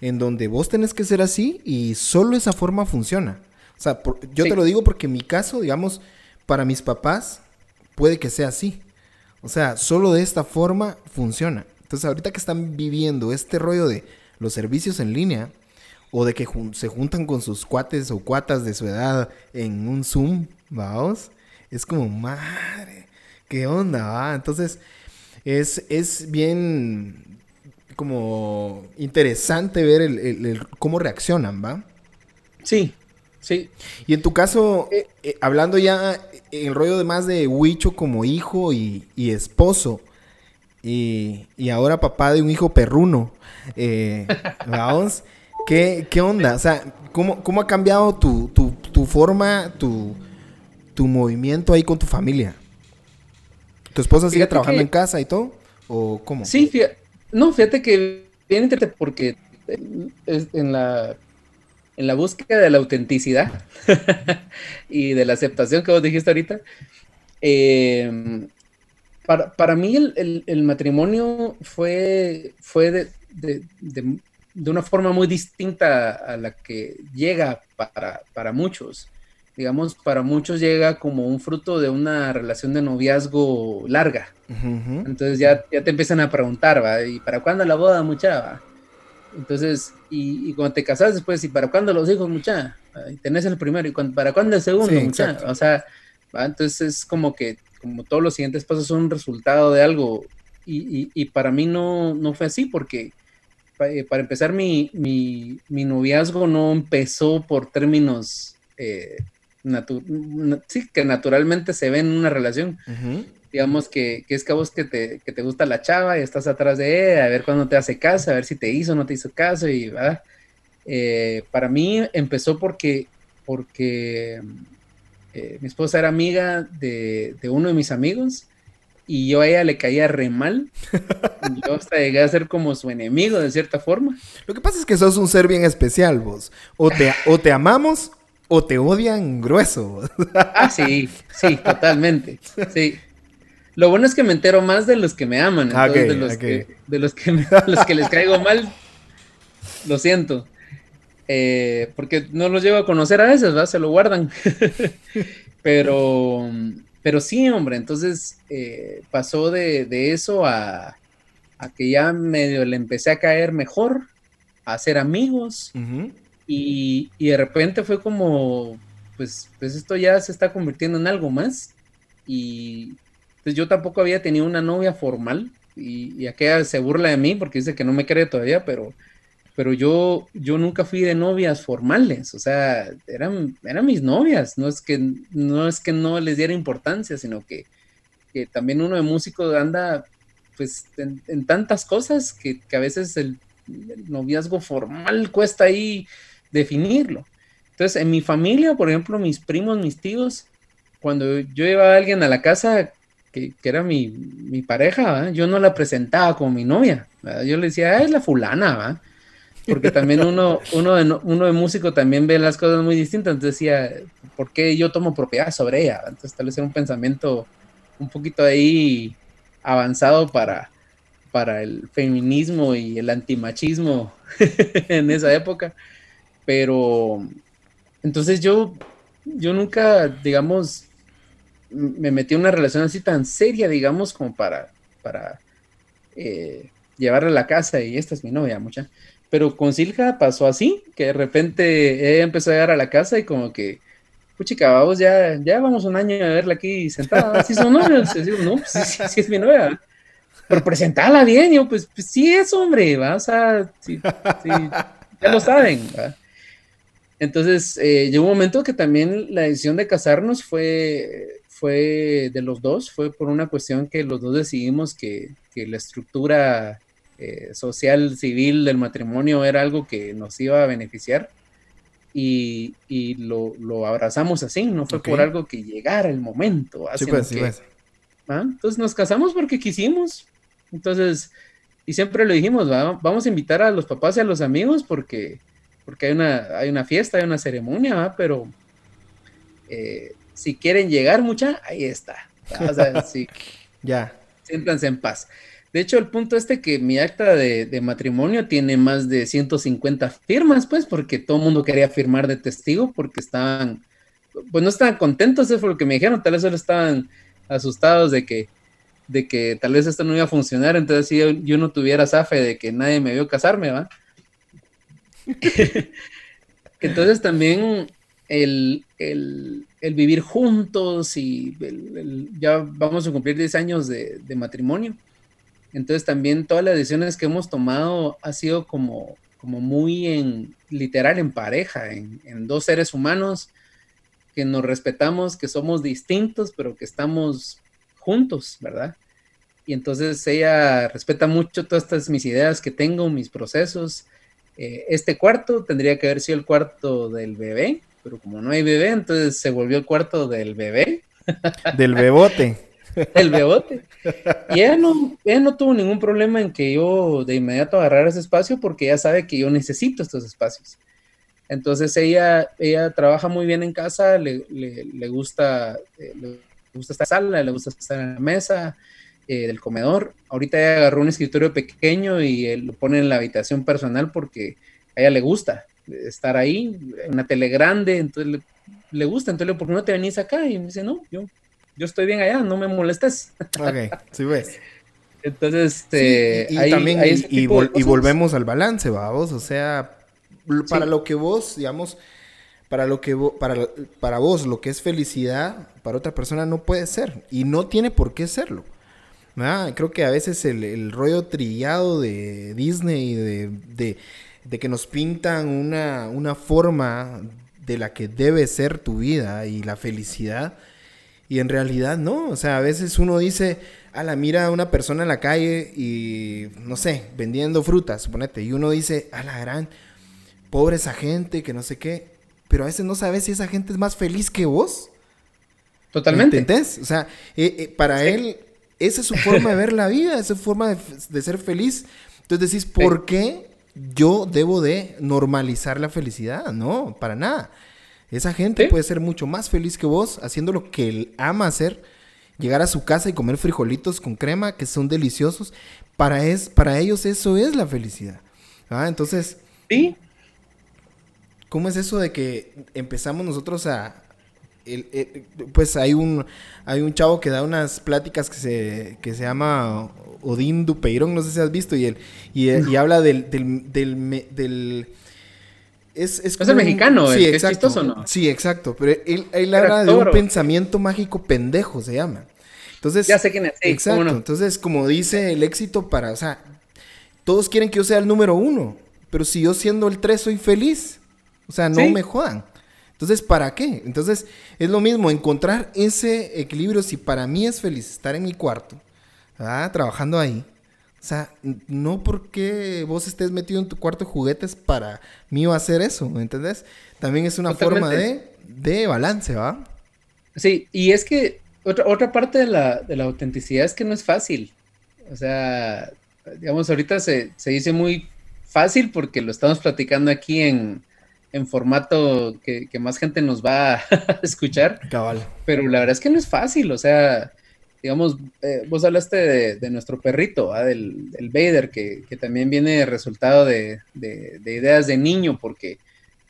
en donde vos tenés que ser así y solo esa forma funciona. O sea, yo te lo digo porque en mi caso, digamos, para mis papás puede que sea así. O sea, solo de esta forma funciona. Entonces, ahorita que están viviendo este rollo de los servicios en línea o de que se juntan con sus cuates o cuatas de su edad en un Zoom, vamos, es como, madre, ¿qué onda? Va? Entonces, es, es bien como interesante ver el, cómo reaccionan, ¿va? Sí, sí. Y en tu caso, eh, eh, hablando ya el rollo de más de Huicho como hijo y, esposo, y, ahora papá de un hijo perruno, eh, vamos, ¿qué, onda? O sea, ¿cómo, cómo ha cambiado tu, tu, tu forma, tu, tu movimiento ahí con tu familia? ¿Tu esposa sigue trabajando en casa y todo? ¿O cómo? Sí, no, fíjate que bien porque en la, en la búsqueda de la autenticidad y de la aceptación que vos dijiste ahorita, em, para, mí el, matrimonio fue, fue de, de, una forma muy distinta a la que llega para, para muchos. Digamos, para muchos llega como un fruto de una relación de noviazgo larga. Entonces ya, ya te empiezan a preguntar, ¿va? ¿Y para cuándo la boda, muchacha? Entonces, y, cuando te casas después, ¿y para cuándo los hijos, muchacha? Tenés el primero, ¿y para cuándo el segundo, muchacha? O sea, entonces es como que, como todos los siguientes pasos son un resultado de algo. Y, y, para mí no, no fue así, porque eh, para empezar, mi, mi, mi, noviazgo no empezó por términos eh, sí, que naturalmente se ve en una relación. Digamos que, que, es que a vos que te, que te gusta la chava y estás atrás de ella, a ver cuándo te hace caso, a ver si te hizo o no te hizo caso. Y ¿verdad? Eh, para mí empezó porque, porque eh, mi esposa era amiga de, de, uno de mis amigos y yo a ella le caía re mal. yo hasta llegué a ser como su enemigo de cierta forma. Lo que pasa es que sos un ser bien especial vos. O te, o te amamos o te odian grueso. Ah, sí, sí, totalmente. Sí. Lo bueno es que me entero más de los que me aman, ah, de, los que, de los que, los que les caigo mal, lo siento. Eh, porque no los llevo a conocer a veces, ¿va? Se lo guardan. pero, pero sí, hombre, entonces eh, pasó de, eso a, a, que ya medio le empecé a caer mejor, a ser amigos. Y, de repente fue como, pues, pues esto ya se está convirtiendo en algo más. Y pues yo tampoco había tenido una novia formal. Y, y aquella se burla de mí porque dice que no me cree todavía, pero, pero yo, yo nunca fui de novias formales. O sea, eran, eran mis novias. No es, que, no es que no les diera importancia, sino que, que también uno de músico anda pues en, tantas cosas que, a veces el, noviazgo formal cuesta ahí definirlo. Entonces, en mi familia, por ejemplo, mis primos, mis tíos, cuando yo llevaba a alguien a la casa que, era mi, pareja, yo no la presentaba como mi novia. Yo le decía, ah, es la fulana, ¿va? porque también uno, uno, de, uno de músico también ve las cosas muy distintas. Entonces decía, ¿por qué yo tomo propiedad sobre ella? Entonces tal vez era un pensamiento un poquito ahí avanzado para, para el feminismo y el antimachismo en esa época. Pero entonces yo, yo nunca, digamos, me metí en una relación así tan seria, digamos, como para, para eh, llevarla a la casa y esta es mi novia, mucha. Pero con Silja pasó así, que de repente ella empezó a llegar a la casa y como que, puchica, vamos, ya, ya vamos un año a verla aquí sentada, ¿sí son novios? sí, es mi novia. Pero presentala bien, yo, pues, pues sí es, hombre, ¿va? o sea, sí, ya lo saben, ¿va? Entonces, eh, llegó un momento que también la decisión de casarnos fue, fue de los dos, fue por una cuestión que los dos decidimos que, la estructura eh, social, civil del matrimonio era algo que nos iba a beneficiar y, lo, abrazamos así, no fue por algo que llegara el momento. Sí, pues, sí, pues. ¿ah? Entonces nos casamos porque quisimos. Entonces, y siempre lo dijimos, vamos a invitar a los papás y a los amigos porque porque hay una, hay una fiesta, hay una ceremonia, pero eh, si quieren llegar mucha, ahí está. O sea, sí, ya. Siéntanse en paz. De hecho, el punto este que mi acta de, matrimonio tiene más de 150 firmas, pues, porque todo el mundo quería firmar de testigo, porque estaban, pues no estaban contentos, eso fue lo que me dijeron, tal vez solo estaban asustados de que, de que tal vez esto no iba a funcionar, entonces si yo, no tuviera zafe de que nadie me vio casarme, ¿va? Entonces también el, vivir juntos y ya vamos a cumplir 10 años de, matrimonio. Entonces también todas las decisiones que hemos tomado ha sido como, como muy en literal en pareja, en, en dos seres humanos que nos respetamos, que somos distintos, pero que estamos juntos, ¿verdad? Y entonces ella respeta mucho todas estas mis ideas que tengo, mis procesos, eh, este cuarto tendría que haber sido el cuarto del bebé, pero como no hay bebé, entonces se volvió el cuarto del bebé. Del bebote. el bebote. Y ella no, ella no tuvo ningún problema en que yo de inmediato agarrara ese espacio porque ella sabe que yo necesito estos espacios. Entonces ella, ella trabaja muy bien en casa, le, gusta, eh, le gusta estar en sala, le gusta estar en la mesa, eh, del comedor. Ahorita ella agarró un escritorio pequeño y lo pone en la habitación personal porque a ella le gusta. estar ahí, una tele grande, entonces le, gusta, entonces le digo, ¿por qué no te venís acá? Y me dice, no, yo, yo estoy bien allá, no me molestes. Ok, sí ves. Entonces, este, y, también, y, volvemos al balance, vamos, o sea, para lo que vos, digamos, para lo que para, para vos lo que es felicidad, para otra persona no puede ser, y no tiene por qué serlo. Creo que a veces el, rollo trillado de Disney, de, de, de que nos pintan una, una forma de la que debe ser tu vida y la felicidad, y en realidad no, o sea, a veces uno dice, a la mira a una persona en la calle y, no sé, vendiendo frutas, suponete, y uno dice, a la gran, pobre esa gente, que no sé qué, pero a veces no sabes si esa gente es más feliz que vos. Totalmente. ¿Entendés? O sea, eh, eh, para él, esa es su forma de ver la vida, esa es su forma de, ser feliz. Entonces decís, ¿por qué yo debo de normalizar la felicidad? No, para nada. Esa gente puede ser mucho más feliz que vos haciendo lo que él ama hacer. Llegar a su casa y comer frijolitos con crema que son deliciosos. Para, es, para ellos eso es la felicidad. Ah, entonces... Sí. ¿Cómo es eso de que empezamos nosotros a... pues hay un, hay un chavo que da unas pláticas que se, que se llama Odín Dupeirón, no sé si has visto, y, él, y, y habla del, del, del es, es, el mexicano, sí, exacto. Es ¿no? Sí, exacto. Pero él, él habla de un pensamiento mágico pendejo, se llama. Entonces. Ya sé quién es. exacto. Entonces, como dice el éxito para. O sea, todos quieren que yo sea el número uno. Pero si yo siendo el tres soy feliz. O sea, no me jodan. Entonces, ¿para qué? Entonces, es lo mismo, encontrar ese equilibrio. Si para mí es feliz estar en mi cuarto, trabajando ahí, o sea, no porque vos estés metido en tu cuarto de juguetes para mí va a hacer eso, ¿me entendés? También es una forma de, de, balance, ¿va? Sí, y es que otra, otra parte de la, de la autenticidad es que no es fácil. O sea, digamos, ahorita se, se dice muy fácil porque lo estamos platicando aquí en, en formato que, que, más gente nos va a escuchar. Cabal. Pero la verdad es que no es fácil, o sea, digamos, eh, vos hablaste de, nuestro perrito, del, del, Vader, que, también viene resultado de, ideas de niño, porque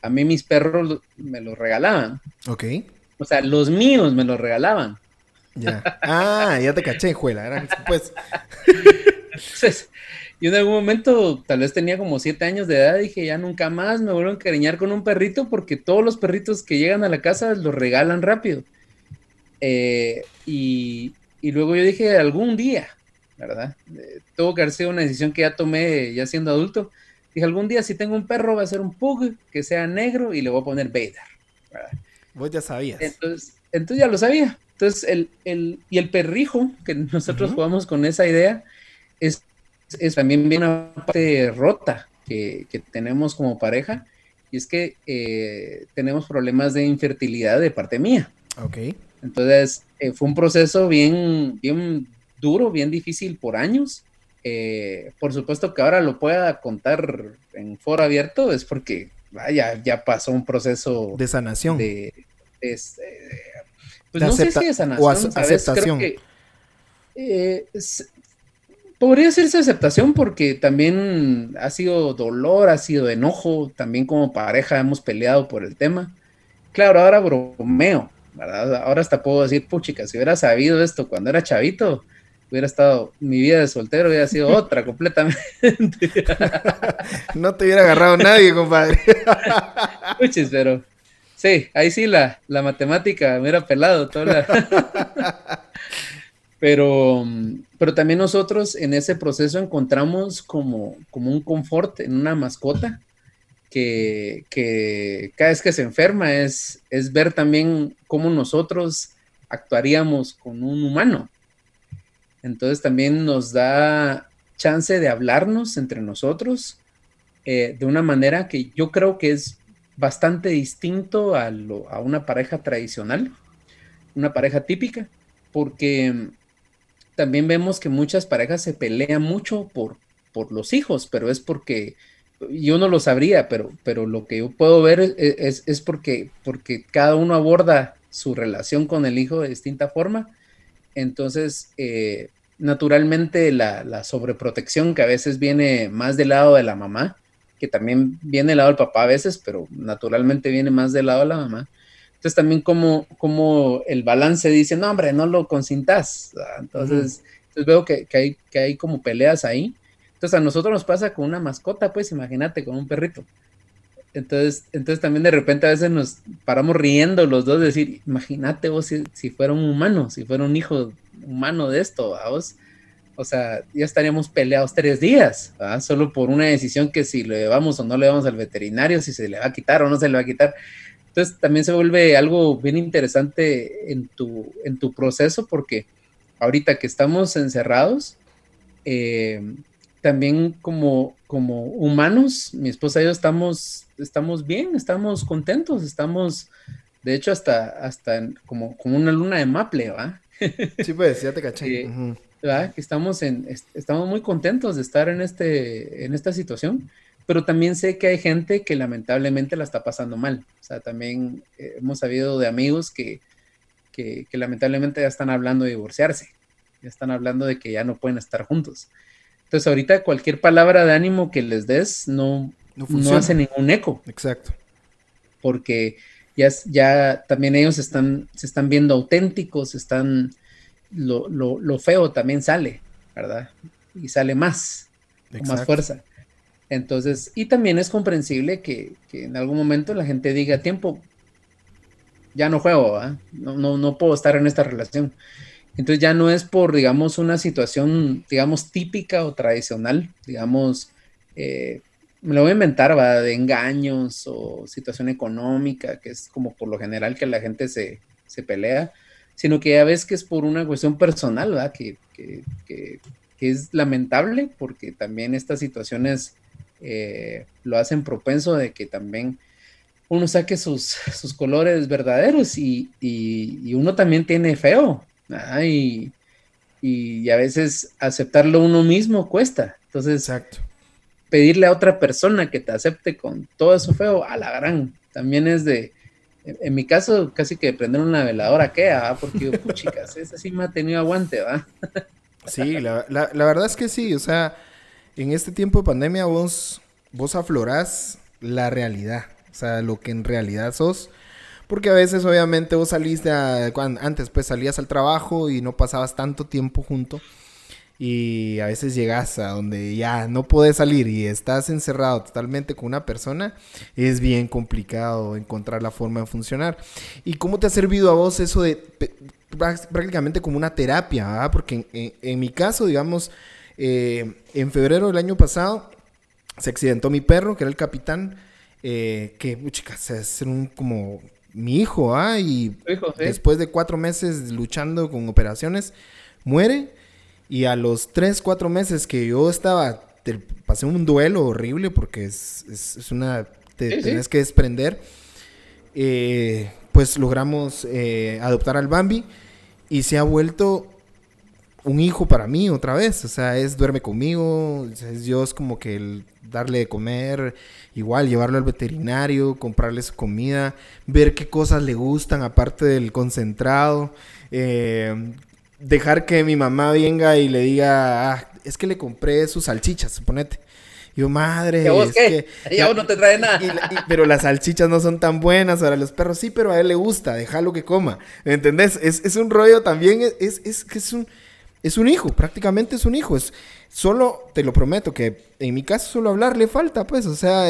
a mí mis perros me los regalaban. Ok. O sea, los míos me los regalaban. Ya. Ah, ya te caché, juela. Era, pues. Entonces, yo en algún momento, tal vez tenía como siete años de edad, dije, ya nunca más me vuelvo a encariñar con un perrito porque todos los perritos que llegan a la casa los regalan rápido. Eh, y, y luego yo dije, algún día, ¿verdad? Eh, tuvo que haber sido una decisión que ya tomé ya siendo adulto. Dije, algún día si tengo un perro va a ser un pug que sea negro y le voy a poner Vader, ¿verdad? Vos ya sabías. Entonces, entonces ya lo sabía. Entonces, el, el, y el perrijo, que nosotros jugamos con esa idea, es, es también bien una parte rota que, que, tenemos como pareja, y es que eh, tenemos problemas de infertilidad de parte mía. Ok. Entonces, eh, fue un proceso bien, bien duro, bien difícil por años. Eh, por supuesto que ahora lo pueda contar en foro abierto, es porque vaya, ya pasó un proceso de sanación. De, este, pues no sé si de sanación o aceptación. Eh, podría decirse aceptación porque también ha sido dolor, ha sido enojo, también como pareja hemos peleado por el tema. Claro, ahora bromeo, Ahora hasta puedo decir, puchica, si hubiera sabido esto cuando era chavito, hubiera estado, mi vida de soltero hubiera sido otra completamente. no te hubiera agarrado nadie, compadre. Puchis, pero sí, ahí sí la, la matemática me hubiera pelado toda Pero, pero también nosotros en ese proceso encontramos como, como un confort en una mascota que, cada vez que se enferma es, es ver también cómo nosotros actuaríamos con un humano. Entonces también nos da chance de hablarnos entre nosotros eh, de una manera que yo creo que es bastante distinto a, a una pareja tradicional, una pareja típica, porque también vemos que muchas parejas se pelean mucho por, por los hijos, pero es porque yo no lo sabría, pero, pero lo que yo puedo ver es, es, porque, porque cada uno aborda su relación con el hijo de distinta forma. Entonces, eh, naturalmente, la, la, sobreprotección que a veces viene más del lado de la mamá, que también viene del lado del papá a veces, pero naturalmente viene más del lado de la mamá. Entonces también como, como el balance dice, no hombre, no lo consintas. Entonces, entonces veo que, que, hay, que hay como peleas ahí. Entonces a nosotros nos pasa con una mascota, pues imagínate, con un perrito. Entonces, entonces también de repente a veces nos paramos riendo los dos, decir, imagínate vos si, si fuera un humano, si fuera un hijo humano de esto, vos o sea, ya estaríamos peleados tres días, solo por una decisión que si le llevamos o no le vamos al veterinario, si se le va a quitar o no se le va a quitar. Entonces también se vuelve algo bien interesante en tu, en tu proceso porque ahorita que estamos encerrados, eh, también como, como humanos, mi esposa y yo estamos, estamos bien, estamos contentos, estamos, de hecho, hasta, hasta como, como una luna de maple, ¿va? Sí, pues, ya te caché. Eh, que estamos, en, estamos muy contentos de estar en, este, en esta situación, pero también sé que hay gente que lamentablemente la está pasando mal. O sea, también eh, hemos sabido de amigos que, que, lamentablemente ya están hablando de divorciarse, ya están hablando de que ya no pueden estar juntos. Entonces ahorita cualquier palabra de ánimo que les des no, no, hace ningún eco. Exacto. Porque ya, ya también ellos están, se están viendo auténticos, están lo, lo, feo también sale, ¿verdad? Y sale más, con más fuerza. Entonces, y también es comprensible que, en algún momento la gente diga, tiempo, ya no juego, no, no, puedo estar en esta relación. Entonces ya no es por, digamos, una situación, digamos, típica o tradicional, digamos, eh, me lo voy a inventar, va, de engaños o situación económica, que es como por lo general que la gente se, se pelea, sino que ya ves que es por una cuestión personal, ¿verdad? Que, es lamentable porque también estas situaciones eh, lo hacen propenso de que también uno saque sus, sus colores verdaderos y, uno también tiene feo, Y, y, a veces aceptarlo uno mismo cuesta. Entonces, Exacto. pedirle a otra persona que te acepte con todo eso feo, a la gran, también es de, en, mi caso, casi que prender una veladora queda, ¿va? porque, chicas, esa sí me ha tenido aguante, ¿va? sí, la, verdad es que sí, o sea, en este tiempo de pandemia vos, vos aflorás la realidad, o sea, lo que en realidad sos. Porque a veces, obviamente, vos saliste antes, pues salías al trabajo y no pasabas tanto tiempo junto y a veces llegas a donde ya no puedes salir y estás encerrado totalmente con una persona, es bien complicado encontrar la forma de funcionar. ¿Y cómo te ha servido a vos eso de prácticamente como una terapia? Porque en, mi caso, digamos, eh, en febrero del año pasado se accidentó mi perro, que era el capitán, eh, que, chicas, es un como mi hijo, ¿ah? Y después de cuatro meses luchando con operaciones, muere. Y a los 3, 4 meses que yo estaba, pasé un duelo horrible porque es, es, una, te tienes que desprender. Eh, pues logramos eh, adoptar al Bambi y se ha vuelto un hijo para mí otra vez. O sea, es duerme conmigo, es Dios como que el darle de comer, igual llevarlo al veterinario, comprarle su comida, ver qué cosas le gustan aparte del concentrado, eh, dejar que mi mamá venga y le diga, ah, es que le compré sus salchichas, suponete. Yo, madre. ¿Y vos qué? Ya no te trae nada. pero las salchichas no son tan buenas para los perros. Sí, pero a él le gusta, déjalo que coma. ¿Me entendés? Es, un rollo también, es, es, que es un, es un hijo, prácticamente es un hijo. Es, solo, te lo prometo, que en mi caso solo hablar le falta, pues, o sea,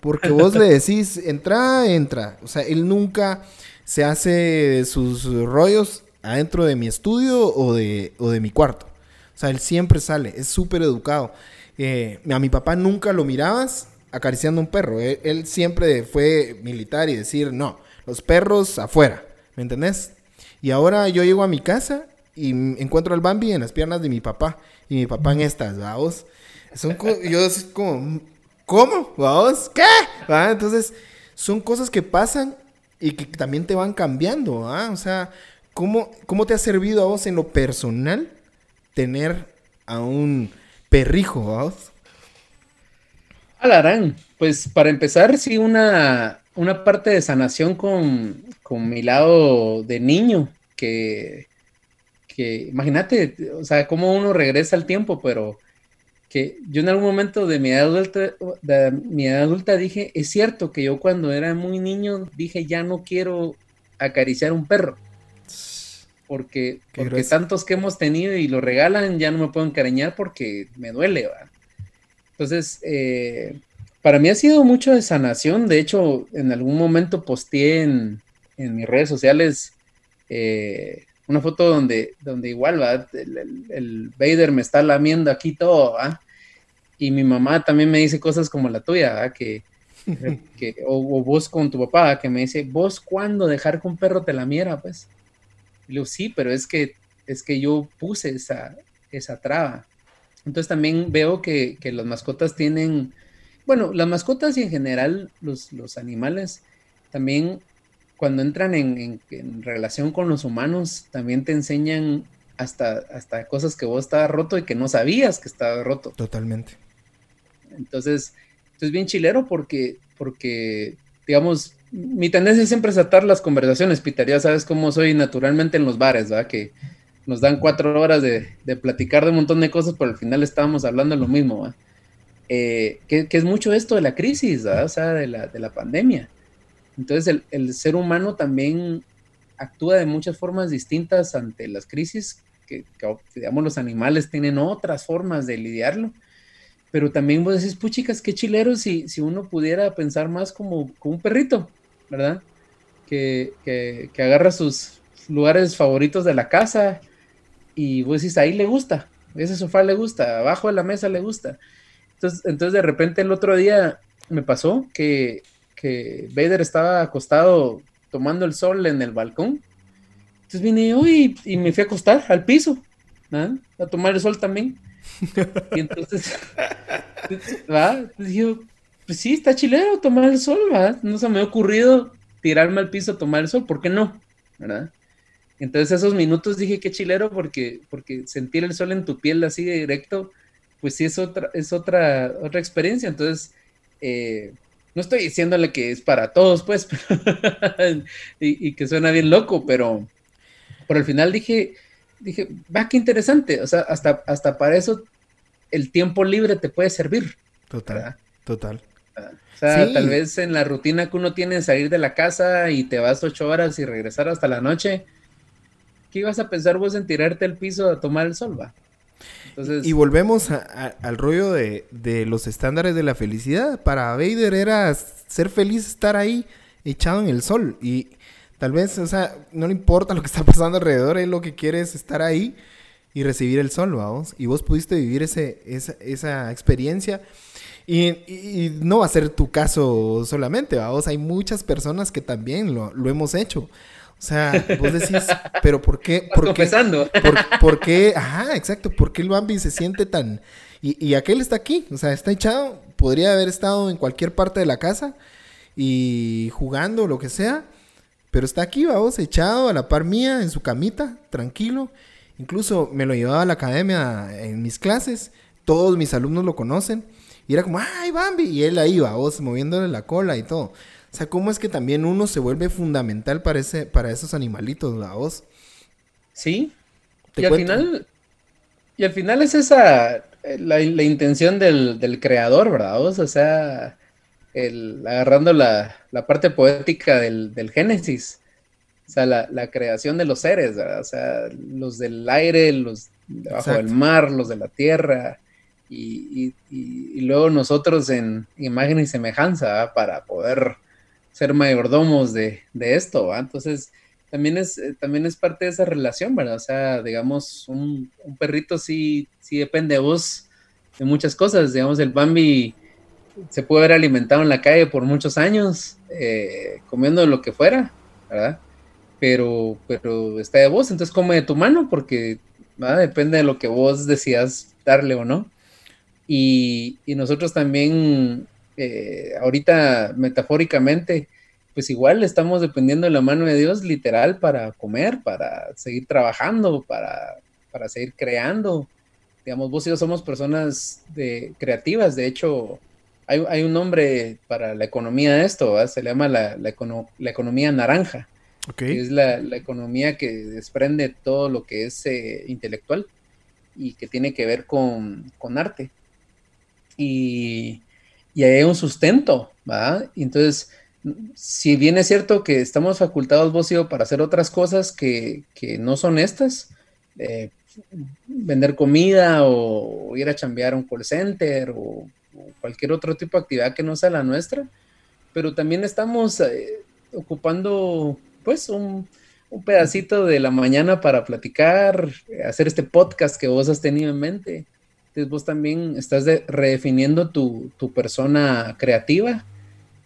porque vos le decís, entra, entra. O sea, él nunca se hace sus rollos adentro de mi estudio o de, o de mi cuarto. O sea, él siempre sale, es súper educado. Eh, a mi papá nunca lo mirabas acariciando un perro. Él, siempre fue militar y decir, no, los perros afuera, ¿me entendés? Y ahora yo llego a mi casa y encuentro al Bambi en las piernas de mi papá y mi papá en estas, vamos. Son yo es como, ¿cómo? ¿Vamos? ¿Qué? Entonces, son cosas que pasan y que también te van cambiando, ¿ah? O sea, ¿Cómo, te ha servido a vos en lo personal tener a un perrijo, vos? Alarán, pues para empezar, sí, una, una parte de sanación con, mi lado de niño, que, que imagínate, o sea, cómo uno regresa al tiempo, pero que yo en algún momento de mi adulta, de mi adulta dije, es cierto que yo cuando era muy niño dije, ya no quiero acariciar un perro. Porque, porque tantos que hemos tenido y lo regalan, ya no me puedo encariñar porque me duele. Entonces, eh, para mí ha sido mucho de sanación. De hecho, en algún momento posteé en, en mis redes sociales eh, una foto donde, donde igual, El, Vader me está lamiendo aquí todo, Y mi mamá también me dice cosas como la tuya, Que, que o, vos con tu papá, que me dice, ¿vos cuándo dejar que un perro te lamiera, pues? Y le digo, sí, pero es que, es que yo puse esa, esa traba. Entonces también veo que, que las mascotas tienen, bueno, las mascotas y en general los, los animales también cuando entran en, relación con los humanos, también te enseñan hasta, hasta cosas que vos estabas roto y que no sabías que estaba roto. Totalmente. Entonces, es bien chilero porque, porque, digamos, mi tendencia siempre es atar las conversaciones, Peter. Ya sabes cómo soy naturalmente en los bares, ¿verdad? Que nos dan cuatro horas de, platicar de un montón de cosas, pero al final estábamos hablando de lo mismo, ¿verdad? Eh, que, es mucho esto de la crisis, ¿verdad? O sea, de la, de la pandemia. Entonces el, ser humano también actúa de muchas formas distintas ante las crisis, que, digamos los animales tienen otras formas de lidiarlo, pero también vos decís, puchicas, qué chilero si, si uno pudiera pensar más como, como un perrito, ¿verdad? Que, que, que, agarra sus lugares favoritos de la casa y vos decís, ahí le gusta, ese sofá le gusta, abajo de la mesa le gusta. Entonces, entonces de repente el otro día me pasó que que Vader estaba acostado tomando el sol en el balcón. Entonces vine yo y, me fui a acostar al piso, a tomar el sol también. Y entonces, ¿va? dije, pues sí, está chilero tomar el sol, ¿va? No se me ha ocurrido tirarme al piso a tomar el sol, ¿por qué no? ¿verdad? Entonces esos minutos dije qué chilero porque, porque sentir el sol en tu piel así de directo, pues sí es otra, es otra, otra experiencia. Entonces, eh, no estoy diciéndole que es para todos, pues, y, que suena bien loco, pero por el final dije, dije, va, qué interesante, o sea, hasta, hasta para eso el tiempo libre te puede servir. Total, total. O sea, tal vez en la rutina que uno tiene salir de la casa y te vas ocho horas y regresar hasta la noche, ¿qué ibas a pensar vos en tirarte al piso a tomar el sol, va? Y volvemos al rollo de, los estándares de la felicidad. Para Vader era ser feliz estar ahí echado en el sol. Y tal vez, o sea, no le importa lo que está pasando alrededor, él lo que quiere es estar ahí y recibir el sol, vamos. Y vos pudiste vivir ese, esa, experiencia. Y, no va a ser tu caso solamente, vamos. Hay muchas personas que también lo hemos hecho. O sea, vos decís, pero ¿por qué? ¿Por qué? Por, por, qué? Ajá, exacto. ¿Por qué el Bambi se siente tan... Y, y aquel está aquí, o sea, está echado. Podría haber estado en cualquier parte de la casa y jugando, lo que sea. Pero está aquí, vamos, echado a la par mía, en su camita, tranquilo. Incluso me lo llevaba a la academia en mis clases. Todos mis alumnos lo conocen. Y era como, ¡ay, Bambi! Y él ahí va, vos, moviéndole la cola y todo. O sea, ¿cómo es que también uno se vuelve fundamental para, ese, para esos animalitos, la voz? Sí. Y al final, y al final es esa la, intención del, creador, ¿verdad? O sea, el, agarrando la, parte poética del, Génesis. O sea, la, creación de los seres, ¿verdad? O sea, los del aire, los debajo del mar, los de la tierra. Y, luego nosotros en imagen y semejanza para poder ser mayordomos de, esto, Entonces, también es, eh, también es parte de esa relación, ¿verdad? O sea, digamos, un, perrito sí, sí depende de vos de muchas cosas. Digamos, el Bambi se puede haber alimentado en la calle por muchos años, eh, comiendo lo que fuera, ¿verdad? Pero, pero está de vos, entonces come de tu mano porque depende de lo que vos decidas darle o no. Y, y nosotros también eh, ahorita metafóricamente, pues igual estamos dependiendo de la mano de Dios literal para comer, para seguir trabajando, para, para seguir creando. Digamos, vos y yo somos personas de, creativas, de hecho, hay, un nombre para la economía de esto, se le llama la, la, economía naranja, que es la, economía que desprende todo lo que es eh, intelectual y que tiene que ver con, con arte. y, y hay un sustento, ¿va? Entonces, si bien es cierto que estamos facultados vos y yo para hacer otras cosas que, que no son estas, eh, vender comida o, ir a chambear a un call center o, cualquier otro tipo de actividad que no sea la nuestra, pero también estamos eh, ocupando pues un, un, pedacito de la mañana para platicar, hacer este podcast que vos has tenido en mente. Entonces vos también estás redefiniendo tu, tu, persona creativa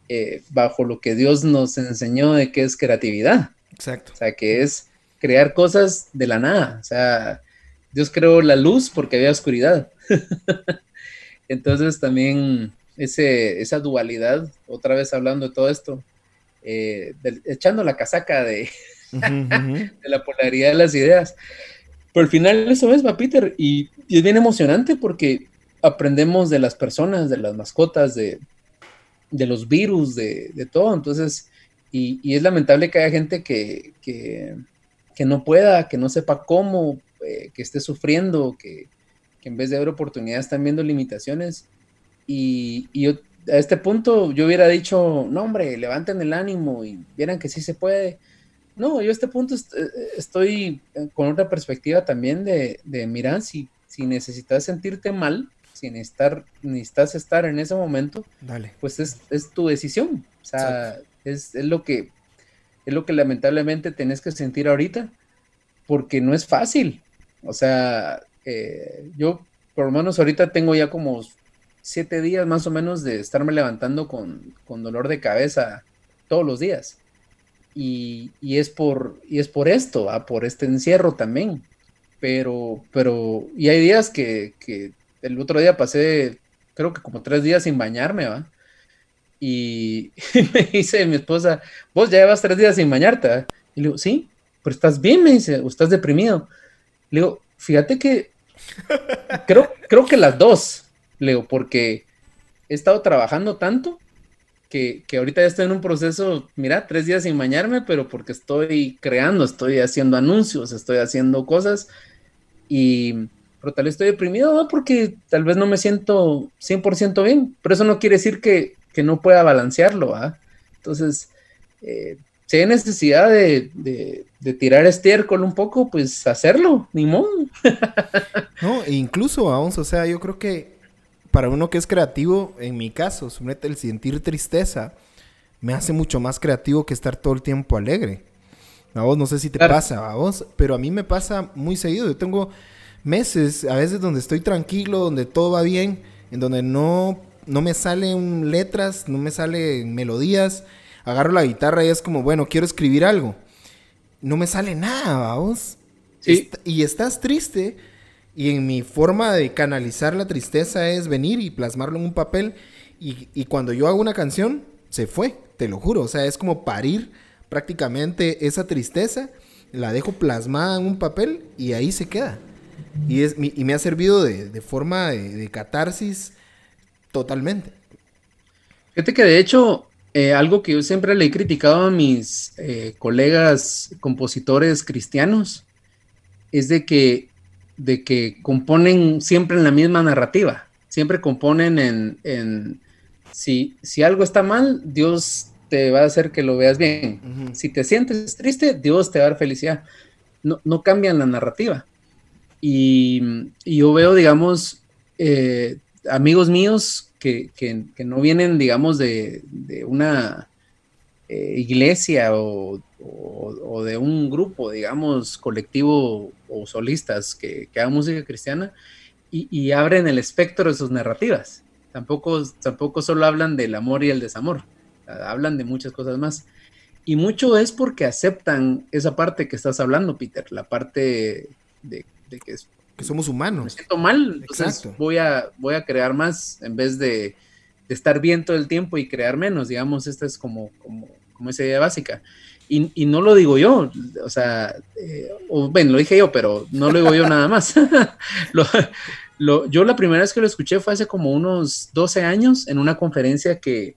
eh, bajo lo que Dios nos enseñó de qué es creatividad. Exacto. O sea, que es crear cosas de la nada. O sea, Dios creó la luz porque había oscuridad. Entonces también ese, esa dualidad, otra vez hablando de todo esto, eh, echando la casaca de, de, la polaridad de las ideas. Pero al final eso es, va Peter, y, es bien emocionante porque aprendemos de las personas, de las mascotas, de, de los virus, de, de, todo. Entonces, y, y, es lamentable que haya gente que, que, que no pueda, que no sepa cómo, eh, que esté sufriendo, que, que, en vez de ver oportunidades están viendo limitaciones. Y, y yo, a este punto yo hubiera dicho, no hombre, levanten el ánimo y vieran que sí se puede. No, yo a este punto est eh, estoy con otra perspectiva también de, de mirar, si, si necesitas sentirte mal, si necesitas, necesitas estar en ese momento, Dale. pues es, es, tu decisión. O sea, es, es, lo que, es lo que lamentablemente tenés que sentir ahorita, porque no es fácil. O sea, eh, yo por lo menos ahorita tengo ya como siete días más o menos de estarme levantando con, con dolor de cabeza todos los días. Y, y, es por, y es por esto, ¿va? por este encierro también. Pero, pero, y hay días que, que, el otro día pasé, creo que como tres días sin bañarme, ¿va? Y, me dice mi esposa, vos ya llevas tres días sin bañarte, ¿va? Y le digo, sí, pero estás bien, me dice, o estás deprimido. Le digo, fíjate que creo, creo que las dos, le digo, porque he estado trabajando tanto que, que, ahorita ya estoy en un proceso, mira, tres días sin bañarme, pero porque estoy creando, estoy haciendo anuncios, estoy haciendo cosas y, pero tal vez estoy deprimido, ¿no? Porque tal vez no me siento 100% bien, pero eso no quiere decir que, que no pueda balancearlo, ¿ah? Entonces, eh, si hay necesidad de, de, de, tirar estiércol un poco, pues hacerlo, ni modo. no, e incluso, vamos, o sea, yo creo que para uno que es creativo, en mi caso, el sentir tristeza me hace mucho más creativo que estar todo el tiempo alegre. A vos no sé si te claro. pasa, a vos, pero a mí me pasa muy seguido. Yo tengo meses, a veces donde estoy tranquilo, donde todo va bien, en donde no, no me salen letras, no me salen melodías agarro la guitarra y es como, bueno, quiero escribir algo. No me sale nada, vamos. Sí. Est y estás triste. Y en mi forma de canalizar la tristeza es venir y plasmarlo en un papel. Y, y, cuando yo hago una canción, se fue, te lo juro. O sea, es como parir prácticamente esa tristeza. La dejo plasmada en un papel y ahí se queda. Y, es, y me ha servido de, forma de, de catarsis totalmente. Fíjate que de hecho eh, algo que yo siempre le he criticado a mis eh, colegas compositores cristianos es de que, de que componen siempre en la misma narrativa, siempre componen en, en si, si, algo está mal, Dios te va a hacer que lo veas bien. Uh -huh. Si te sientes triste, Dios te va a dar felicidad. No, no cambian la narrativa. Y, y yo veo, digamos, eh, amigos míos que, que, que, no vienen, digamos, de, de una eh, iglesia o, o, o, de un grupo, digamos, colectivo o solistas que, que hagan música cristiana y, y, abren el espectro de sus narrativas. Tampoco, tampoco solo hablan del amor y el desamor, hablan de muchas cosas más. Y mucho es porque aceptan esa parte que estás hablando, Peter, la parte de, de que es que somos humanos. Me siento mal, entonces voy a, voy a crear más en vez de, de, estar bien todo el tiempo y crear menos, digamos, esta es como, como, como esa idea básica. Y, y, no lo digo yo, o sea, eh, o, bueno, lo dije yo, pero no lo digo yo nada más. lo, lo, yo la primera vez que lo escuché fue hace como unos 12 años en una conferencia que,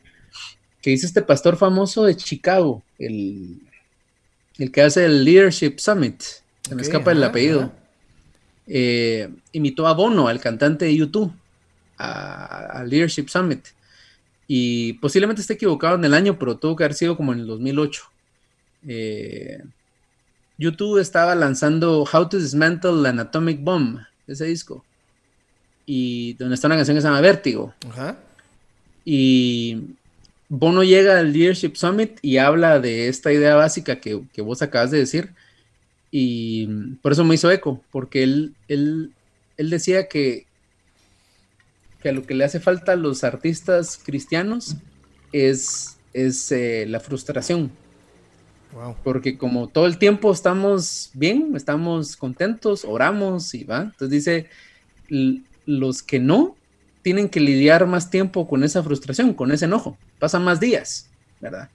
que hizo este pastor famoso de Chicago, el, el que hace el Leadership Summit, se okay, me escapa el apellido. Ajá eh, imitó a Bono, al cantante de YouTube. al Leadership Summit. Y posiblemente esté equivocado en el año, pero tuvo que haber sido como en el 2008. Eh, YouTube estaba lanzando How to Dismantle an Atomic Bomb, ese disco. Y donde está una canción que se llama Vértigo. Y Bono llega al Leadership Summit y habla de esta idea básica que, que, vos acabas de decir. Y por eso me hizo eco, porque él, él, él decía que, que a lo que le hace falta a los artistas cristianos es, es eh, la frustración. Porque como todo el tiempo estamos bien, estamos contentos, oramos y va. Entonces dice, los que no tienen que lidiar más tiempo con esa frustración, con ese enojo. Pasan más días, ¿verdad?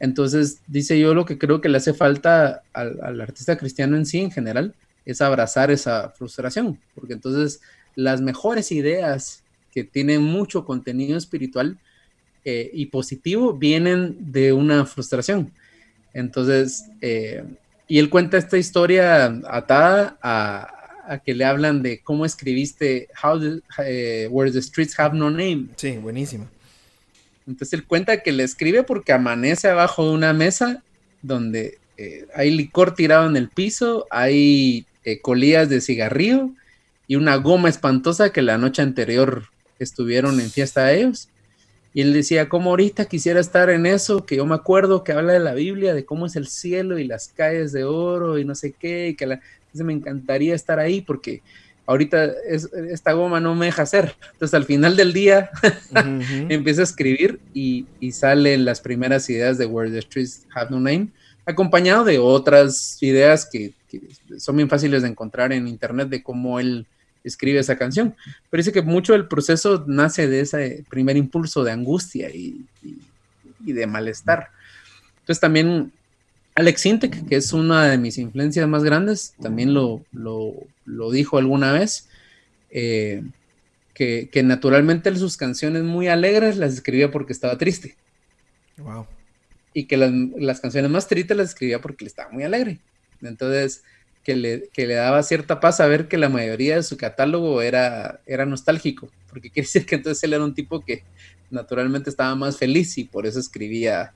Entonces, dice yo, lo que creo que le hace falta al, artista cristiano en sí, en general, es abrazar esa frustración, porque entonces las mejores ideas que tienen mucho contenido espiritual eh, y positivo vienen de una frustración. Entonces, eh, y él cuenta esta historia atada a, que le hablan de cómo escribiste How eh, Where the Streets Have No Name. Sí, buenísimo. Entonces él cuenta que le escribe porque amanece abajo de una mesa donde hay licor tirado en el piso, hay colillas de cigarrillo y una goma espantosa que la noche anterior estuvieron en fiesta de ellos. Y él decía, como ahorita quisiera estar en eso, que yo me acuerdo que habla de la Biblia, de cómo es el cielo y las calles de oro y no sé qué, y que la, me encantaría estar ahí porque ahorita esta goma no me deja hacer. Entonces al final del día empieza a escribir y, y, salen las primeras ideas de Where the Streets Have No Name, acompañado de otras ideas que, que son bien fáciles de encontrar en internet de cómo él escribe esa canción. Pero dice que mucho del proceso nace de ese primer impulso de angustia y, de malestar. Entonces también Alex Sintek, que es una de mis influencias más grandes, también lo, lo, dijo alguna vez, eh, que, naturalmente sus canciones muy alegres las escribía porque estaba triste. Wow. Y que las, las canciones más tristes las escribía porque le estaba muy alegre. Entonces, que le, le daba cierta paz a ver que la mayoría de su catálogo era, era nostálgico, porque quiere decir que entonces él era un tipo que naturalmente estaba más feliz y por eso escribía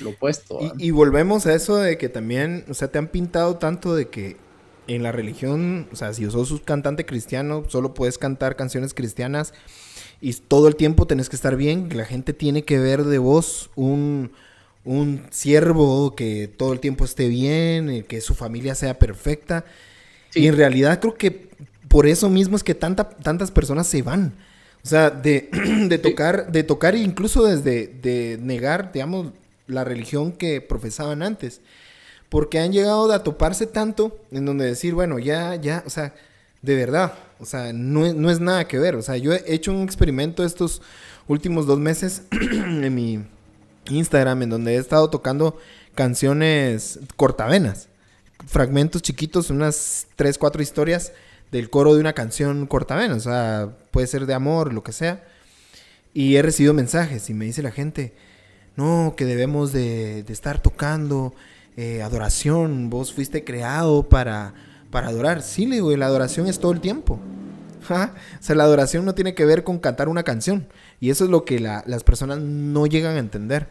lo opuesto. Y, volvemos a eso de que también, o sea, te han pintado tanto de que en la religión, o sea, si sos un cantante cristiano, solo puedes cantar canciones cristianas y todo el tiempo tenés que estar bien, la gente tiene que ver de vos un un siervo que todo el tiempo esté bien, eh, que su familia sea perfecta. Y en realidad creo que por eso mismo es que tanta, tantas personas se van. O sea, de, de tocar, de tocar incluso desde de negar, digamos, la religión que profesaban antes. Porque han llegado a toparse tanto en donde decir, bueno, ya, ya, o sea, de verdad, o sea, no, no es nada que ver. O sea, yo he hecho un experimento estos últimos dos meses en mi Instagram en donde he estado tocando canciones cortavenas, fragmentos chiquitos, unas 3, 4 historias del coro de una canción cortavena, o sea, puede ser de amor, lo que sea. Y he recibido mensajes y me dice la gente, no, que debemos de, estar tocando eh, adoración, vos fuiste creado para, para adorar. Sí, le digo, la adoración es todo el tiempo. O sea, la adoración no tiene que ver con cantar una canción. Y eso es lo que las personas no llegan a entender.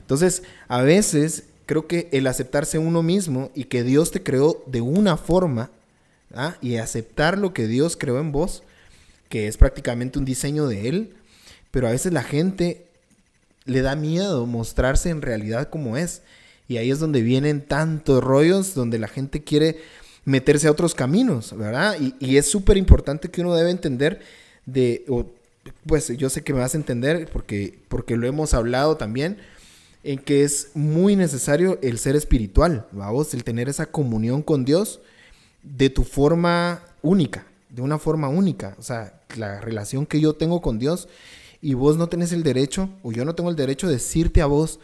Entonces, a veces creo que el aceptarse uno mismo y que Dios te creó de una forma, ¿ah? y aceptar lo que Dios creó en vos, que es prácticamente un diseño de Él, pero a veces la gente le da miedo mostrarse en realidad como es. Y ahí es donde vienen tantos rollos, donde la gente quiere meterse a otros caminos, ¿verdad? Y, es súper importante que uno debe entender de, pues yo sé que me vas a entender porque, porque lo hemos hablado también, en que es muy necesario el ser espiritual, vamos, el tener esa comunión con Dios de tu forma única, de una forma única, o sea, la relación que yo tengo con Dios y vos no tenés el derecho, o yo no tengo el derecho de decirte a vos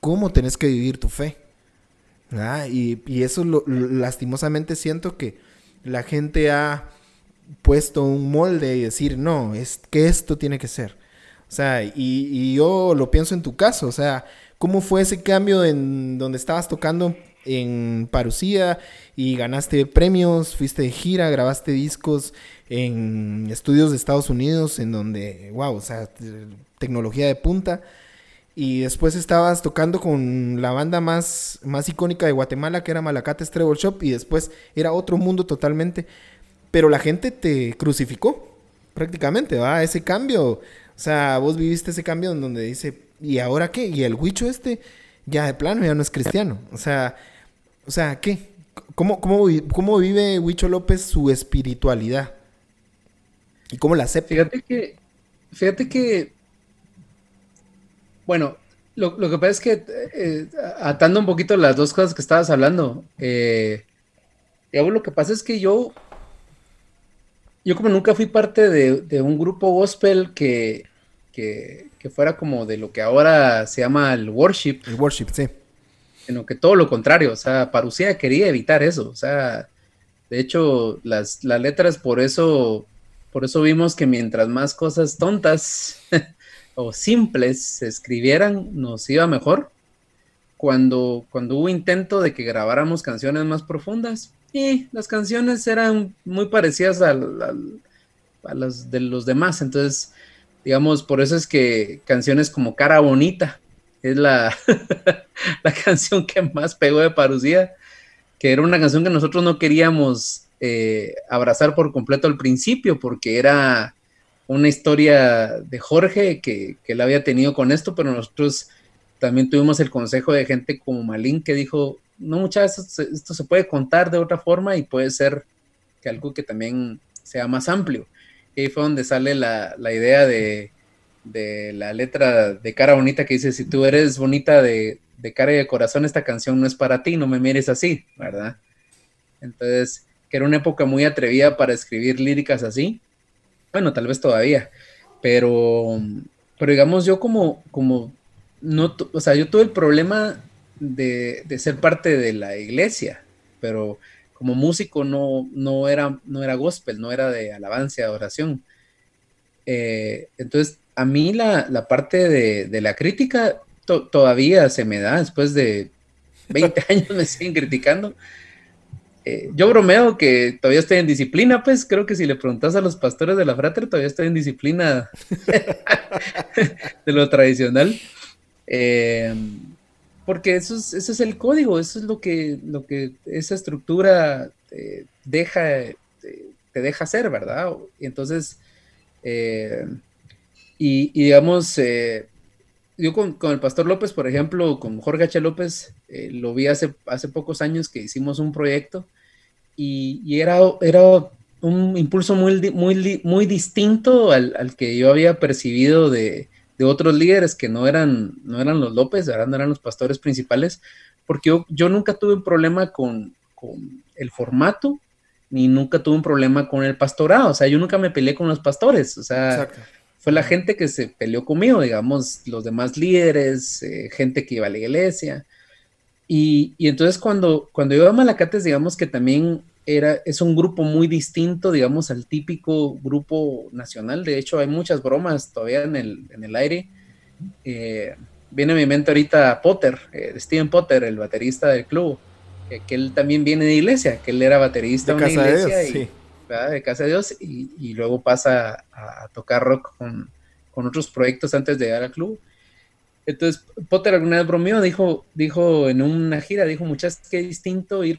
cómo tenés que vivir tu fe. Y, y, eso lastimosamente siento que la gente ha puesto un molde y decir, no, es que esto tiene que ser. O sea, y, y, yo lo pienso en tu caso, o sea, ¿cómo fue ese cambio en donde estabas tocando en Parucía y ganaste premios, fuiste de gira, grabaste discos en estudios de Estados Unidos, en donde, wow, o sea, tecnología de punta. Y después estabas tocando con la banda más, más icónica de Guatemala, que era Malacates Treble Shop, y después era otro mundo totalmente. Pero la gente te crucificó, prácticamente, ¿va? Ese cambio. O sea, vos viviste ese cambio en donde dice, ¿y ahora qué? Y el huicho este, ya de plano, ya no es cristiano. O sea, o sea, ¿qué? ¿Cómo, cómo, cómo vive Huicho López su espiritualidad? ¿Y cómo la acepta? Fíjate que, fíjate que, bueno, lo, que pasa es que eh, atando un poquito las dos cosas que estabas hablando, eh, lo que pasa es que yo, yo como nunca fui parte de, un grupo gospel que, que, que, fuera como de lo que ahora se llama el worship. El worship, sí. Sino que todo lo contrario, o sea, Parucía quería evitar eso, o sea, de hecho, las, las letras por eso por eso vimos que mientras más cosas tontas o simples se escribieran, nos iba mejor. Cuando, cuando hubo intento de que grabáramos canciones más profundas, y las canciones eran muy parecidas a, las de los demás. Entonces, digamos, por eso es que canciones como Cara Bonita es la, la canción que más pegó de Parucía, que era una canción que nosotros no queríamos eh, abrazar por completo al principio, porque era una historia de Jorge que, que él había tenido con esto, pero nosotros también tuvimos el consejo de gente como Malín que dijo, no muchachos, esto, se puede contar de otra forma y puede ser que algo que también sea más amplio. Y ahí fue donde sale la, la idea de, de, la letra de cara bonita que dice, si tú eres bonita de, de cara y de corazón, esta canción no es para ti, no me mires así, ¿verdad? Entonces, que era una época muy atrevida para escribir líricas así. Bueno, tal vez todavía, pero, pero digamos yo como, como, no, o sea, yo tuve el problema de, ser parte de la iglesia, pero como músico no, no, era, no era gospel, no era de alabanza, de oración. Eh, entonces, a mí la, parte de, la crítica todavía se me da, después de 20 años me siguen criticando, eh, yo bromeo que todavía estoy en disciplina, pues creo que si le preguntas a los pastores de la frater, todavía estoy en disciplina de lo tradicional. Eh, porque eso es, es el código, eso es lo que, lo que esa estructura deja, te, deja hacer, ¿verdad? Entonces, eh, y, digamos, yo con, el pastor López, por ejemplo, con Jorge H. López, eh, lo vi hace, hace pocos años que hicimos un proyecto y, era, era un impulso muy, muy, muy distinto al, que yo había percibido de, otros líderes que no eran, no eran los López, no eran los pastores principales, porque yo, nunca tuve un problema con, el formato, ni nunca tuve un problema con el pastorado, o sea, yo nunca me peleé con los pastores, o sea fue la gente que se peleó conmigo, digamos, los demás líderes, eh, gente que iba a la iglesia. Y, entonces cuando, cuando yo a Malacates, digamos que también era, es un grupo muy distinto, digamos, al típico grupo nacional. De hecho, hay muchas bromas todavía en el, en el aire. Eh, viene a mi mente ahorita Potter, eh, Steven Potter, el baterista del club, que él también viene de iglesia, que él era baterista de, una iglesia. y, de Casa de Dios, y, luego pasa a, tocar rock con, otros proyectos antes de llegar al club. Entonces, Potter alguna vez bromeó, dijo, dijo en una gira, dijo, muchas, qué distinto ir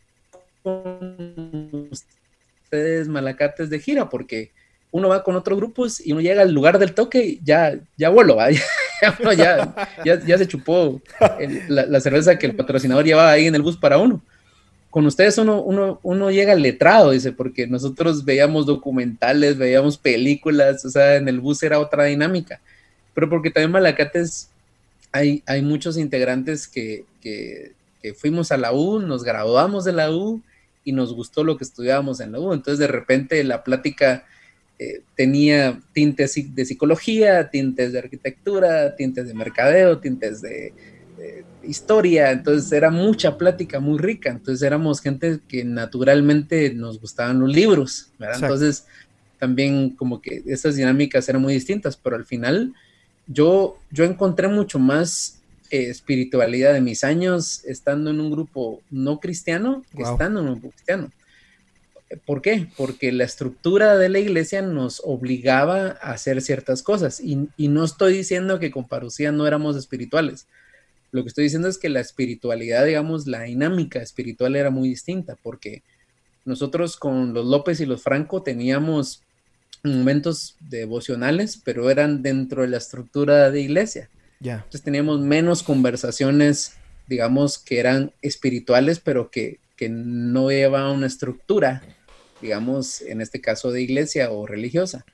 con ustedes malacates de gira, porque uno va con otros grupos y uno llega al lugar del toque ya, ya vuelo, ya, ya, se chupó la, cerveza que el patrocinador llevaba ahí en el bus para uno con ustedes uno, uno, uno llega letrado, dice, porque nosotros veíamos documentales, veíamos películas, o sea, en el bus era otra dinámica, pero porque también Malacates hay, hay muchos integrantes que, que, fuimos a la U, nos graduamos de la U y nos gustó lo que estudiábamos en la U, entonces de repente la plática eh, tenía tintes de psicología, tintes de arquitectura, tintes de mercadeo, tintes de historia, entonces era mucha plática muy rica, entonces éramos gente que naturalmente nos gustaban los libros, ¿verdad? Entonces también como que esas dinámicas eran muy distintas, pero al final yo, yo encontré mucho más eh, espiritualidad de mis años estando en un grupo no cristiano que estando en un grupo cristiano. ¿Por qué? Porque la estructura de la iglesia nos obligaba a hacer ciertas cosas y, y no estoy diciendo que con parucía no éramos espirituales. Lo que estoy diciendo es que la espiritualidad, digamos, la dinámica espiritual era muy distinta porque nosotros con los López y los Franco teníamos momentos devocionales, pero eran dentro de la estructura de iglesia. Ya. Entonces teníamos menos conversaciones, digamos, que eran espirituales, pero que, que no llevaban una estructura, digamos, en este caso de iglesia o religiosa.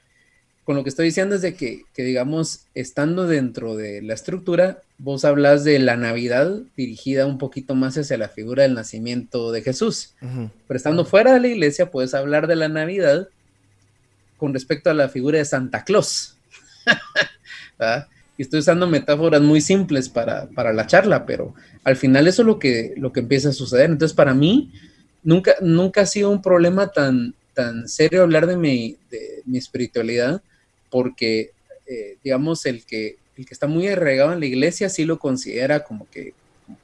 Con lo que estoy diciendo es de que, que, digamos, estando dentro de la estructura, vos hablas de la Navidad dirigida un poquito más hacia la figura del nacimiento de Jesús. Pero estando fuera de la iglesia, puedes hablar de la Navidad con respecto a la figura de Santa Claus. y estoy usando metáforas muy simples para, para, la charla, pero al final eso es lo que, lo que empieza a suceder. Entonces, para mí, nunca, nunca ha sido un problema tan, tan serio hablar de mi, de mi espiritualidad, porque, eh, digamos, el que, el que está muy arraigado en la iglesia sí lo considera como que,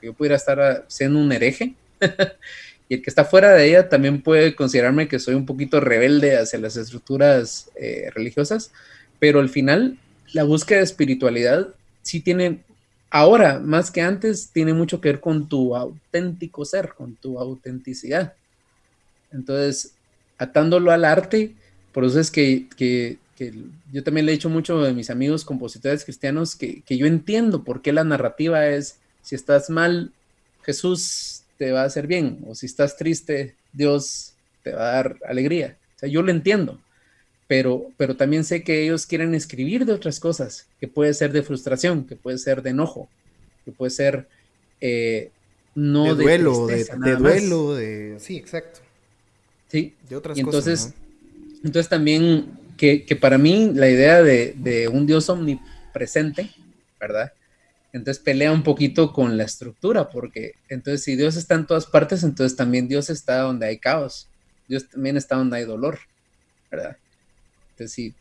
yo pudiera estar siendo un hereje. y el que está fuera de ella también puede considerarme que soy un poquito rebelde hacia las estructuras eh, religiosas, pero al final la búsqueda de espiritualidad sí tiene, ahora más que antes, tiene mucho que ver con tu auténtico ser, con tu autenticidad. Entonces, atándolo al arte, por eso es que, yo también le he dicho mucho a mis amigos compositores cristianos que, que yo entiendo por qué la narrativa es, si estás mal, Jesús te va a hacer bien, o si estás triste, Dios te va a dar alegría. O sea, yo lo entiendo, pero, pero también sé que ellos quieren escribir de otras cosas, que puede ser de frustración, que puede ser de enojo, que puede ser eh, no de duelo, de, duelo, de sí, exacto. Sí, de otras entonces, cosas. Entonces también que, para mí la idea de, un Dios omnipresente, ¿verdad? Entonces pelea un poquito con la estructura, porque entonces si Dios está en todas partes, entonces también Dios está donde hay caos, Dios también está donde hay dolor, ¿verdad? Entonces si,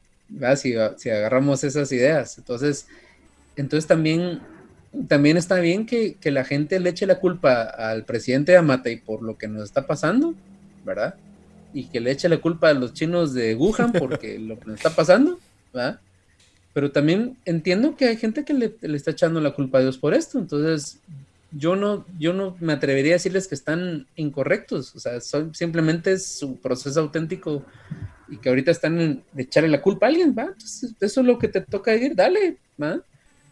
si, agarramos esas ideas, entonces, entonces también, también está bien que, la gente le eche la culpa al presidente de Amatei por lo que nos está pasando, ¿verdad? Y que le eche la culpa a los chinos de Wuhan porque lo que nos está pasando, ¿verdad? pero también entiendo que hay gente que le, está echando la culpa a Dios por esto, entonces yo no, yo no me atrevería a decirles que están incorrectos, o sea, son, simplemente es su proceso auténtico y que ahorita están en, de echarle la culpa a alguien, va, entonces eso es lo que te toca ir, dale, va.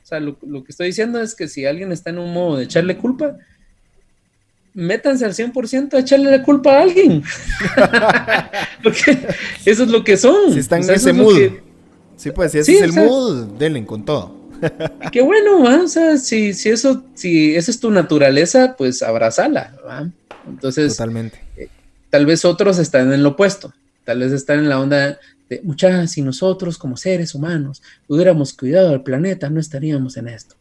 O sea, lo, lo que estoy diciendo es que si alguien está en un modo de echarle culpa, métanse al 100% a echarle la culpa a alguien. Porque eso es lo que son. Si están en ese mood. Sí, pues si ese es el mood, denle con todo. Qué bueno, o sea, si, si, eso, si esa es tu naturaleza, pues abrazala. Entonces, Totalmente. Eh, tal vez otros están en lo opuesto. Tal vez están en la onda de, muchachas, si nosotros como seres humanos hubiéramos cuidado al planeta, no estaríamos en esto.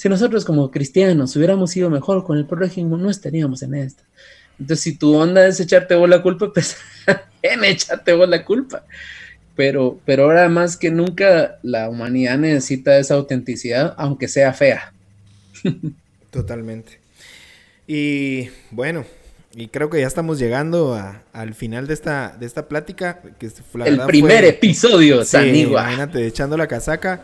Si nosotros como cristianos hubiéramos sido mejor con el prójimo, no estaríamos en esto. Entonces, si tu onda es echarte vos la culpa, pues en echarte vos la culpa pero, pero ahora más que nunca la humanidad necesita esa autenticidad, aunque sea fea. Totalmente. Y bueno, y creo que ya estamos llegando al final de esta, de esta plática. Que El primer episodio, sí, Imagínate, echando la casaca,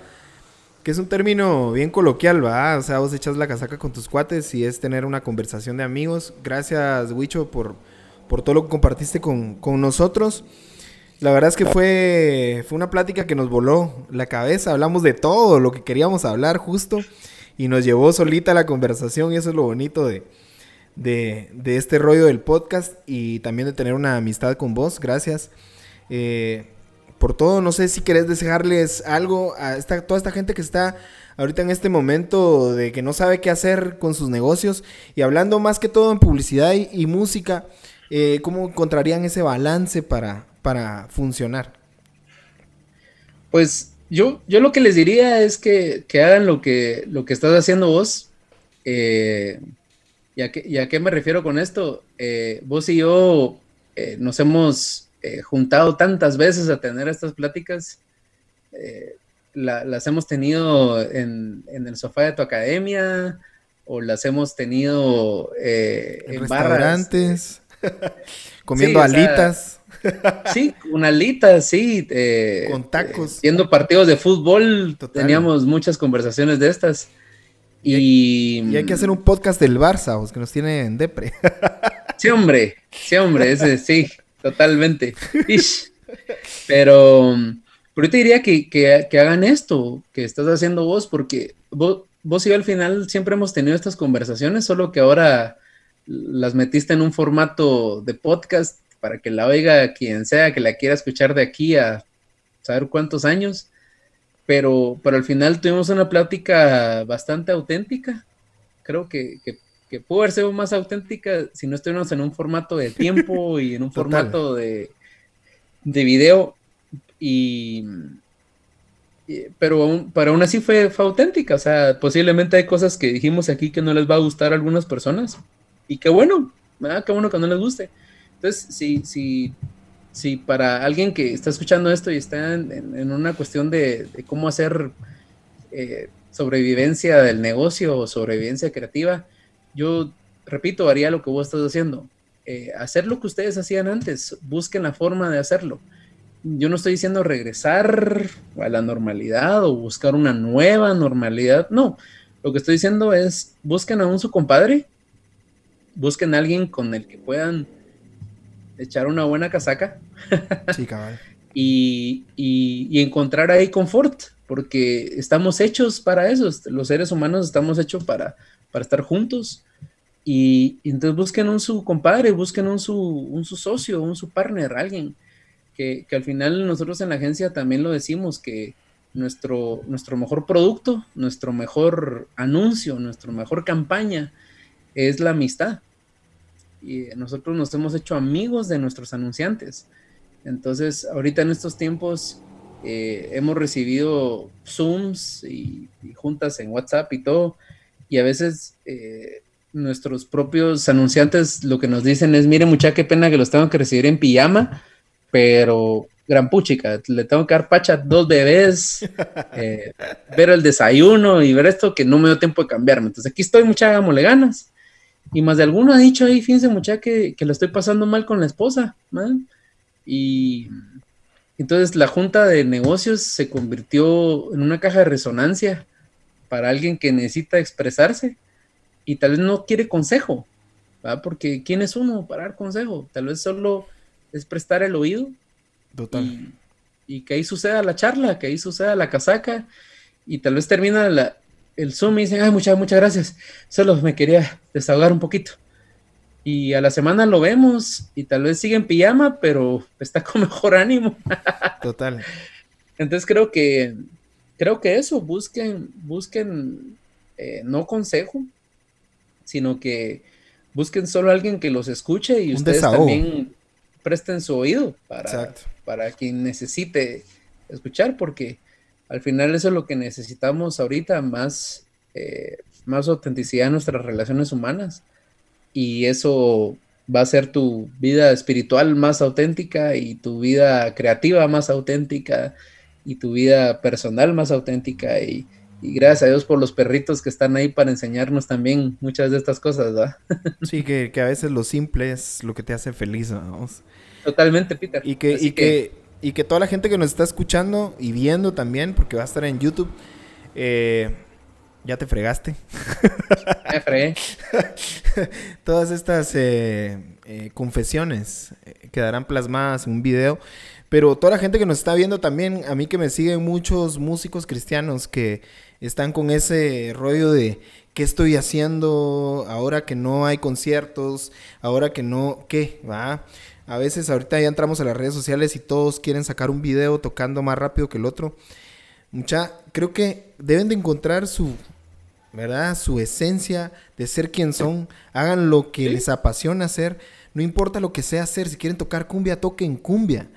que es un término bien coloquial, ¿va? O sea, vos echas la casaca con tus cuates y es tener una conversación de amigos. Gracias, Wicho, por, por todo lo que compartiste con, con nosotros. La verdad es que fue, fue una plática que nos voló la cabeza. Hablamos de todo lo que queríamos hablar justo y nos llevó solita la conversación y eso es lo bonito de, de, este rollo del podcast y también de tener una amistad con vos. Gracias. Eh, por todo, no sé si querés dejarles algo a esta, toda esta gente que está ahorita en este momento de que no sabe qué hacer con sus negocios y hablando más que todo en publicidad y, música, eh, ¿cómo encontrarían ese balance para, para funcionar? Pues yo, yo lo que les diría es que, hagan lo que, lo que estás haciendo vos. Eh, ¿y, a qué, me refiero con esto? Eh, vos y yo eh, nos hemos juntado tantas veces a tener estas pláticas. las hemos tenido en, el sofá de tu academia o las hemos tenido eh, en, restaurantes, comiendo alitas. sí, con alitas, sí. Eh, con tacos. viendo partidos de fútbol, teníamos muchas conversaciones de estas. Y, y, hay que hacer un podcast del Barça, que nos tiene en depre. sí, hombre, sí, hombre, ese sí, totalmente. Pero pero yo te diría que, hagan esto que estás haciendo vos, porque vos, vos y yo al final siempre hemos tenido estas conversaciones, solo que ahora las metiste en un formato de podcast para que la oiga quien sea que la quiera escuchar de aquí a saber cuántos años. Pero, pero al final tuvimos una plática bastante auténtica. Creo que, que, pudo haber sido más auténtica si no estuviéramos en un formato de tiempo y en un formato de, de video y, pero, aún, pero aún así fue, auténtica, o sea, posiblemente hay cosas que dijimos aquí que no les va a gustar a algunas personas, y qué bueno, ¿verdad? qué bueno que no les guste. Entonces, si, si, si para alguien que está escuchando esto y está en, una cuestión de, cómo hacer eh, sobrevivencia del negocio o sobrevivencia creativa, yo repito, haría lo que vos estás haciendo. Eh, hacer lo que ustedes hacían antes, busquen la forma de hacerlo yo no estoy diciendo regresar a la normalidad o buscar una nueva normalidad, no. Lo que estoy diciendo es busquen a un su compadre, busquen a alguien con el que puedan echar una buena casaca. Sí, cabal. y, encontrar ahí confort, porque estamos hechos para eso, los seres humanos estamos hechos para, para estar juntos. Y, entonces busquen un su compadre, busquen un su, un su socio, un su partner, alguien que, al final nosotros en la agencia también lo decimos, que nuestro, nuestro mejor producto, nuestro mejor anuncio, nuestra mejor campaña es la amistad. Y nosotros nos hemos hecho amigos de nuestros anunciantes. Entonces, ahorita en estos tiempos eh, hemos recibido Zooms y, juntas en WhatsApp y todo. Y a veces eh, nuestros propios anunciantes lo que nos dicen es, mire mucha, qué pena que los tengo que recibir en pijama pero gran puchica, le tengo que dar pacha dos bebés, eh, ver el desayuno y ver esto que no me dio tiempo de cambiarme. Entonces aquí estoy, mucha hagámosle ganas. Y más de alguno ha dicho ahí, fíjense, mucha, que, que lo estoy pasando mal con la esposa. Y entonces la junta de negocios se convirtió en una caja de resonancia para alguien que necesita expresarse y tal vez no quiere consejo, porque ¿quién es uno para dar consejo? Tal vez solo es prestar el oído. Total. Y, que ahí suceda la charla, que ahí suceda la casaca, y tal vez termina la, el Zoom y dicen, ay, muchas, muchas gracias, solo me quería desahogar un poquito. Y a la semana lo vemos y tal vez sigue en pijama, pero está con mejor ánimo. Total. Entonces creo que, creo que eso, busquen, busquen eh, no consejo, sino que busquen solo alguien que los escuche y ustedes también presten su oído para, para quien necesite escuchar, porque al final eso es lo que necesitamos ahorita, más, eh, más autenticidad en nuestras relaciones humanas. Y eso va a ser tu vida espiritual más auténtica y tu vida creativa más auténtica y tu vida personal más auténtica y, gracias a Dios por los perritos que están ahí para enseñarnos también muchas de estas cosas, ¿verdad? Sí, que, a veces lo simple es lo que te hace feliz, vamos. Totalmente, Peter. Y que, y que, y que toda la gente que nos está escuchando y viendo también, porque va a estar en YouTube, eh, ya te fregaste. Me fregué. Todas estas eh, eh, confesiones quedarán plasmadas en un video. Pero toda la gente que nos está viendo también, a mí que me siguen muchos músicos cristianos que están con ese rollo de qué estoy haciendo ahora que no hay conciertos, ahora que no, ¿qué? ¿Va? A veces ahorita ya entramos a las redes sociales y todos quieren sacar un video tocando más rápido que el otro. Mucha, creo que deben de encontrar su, ¿verdad? Su esencia de ser quien son. Hagan lo que les apasiona hacer. No importa lo que sea hacer. Si quieren tocar cumbia, toquen cumbia.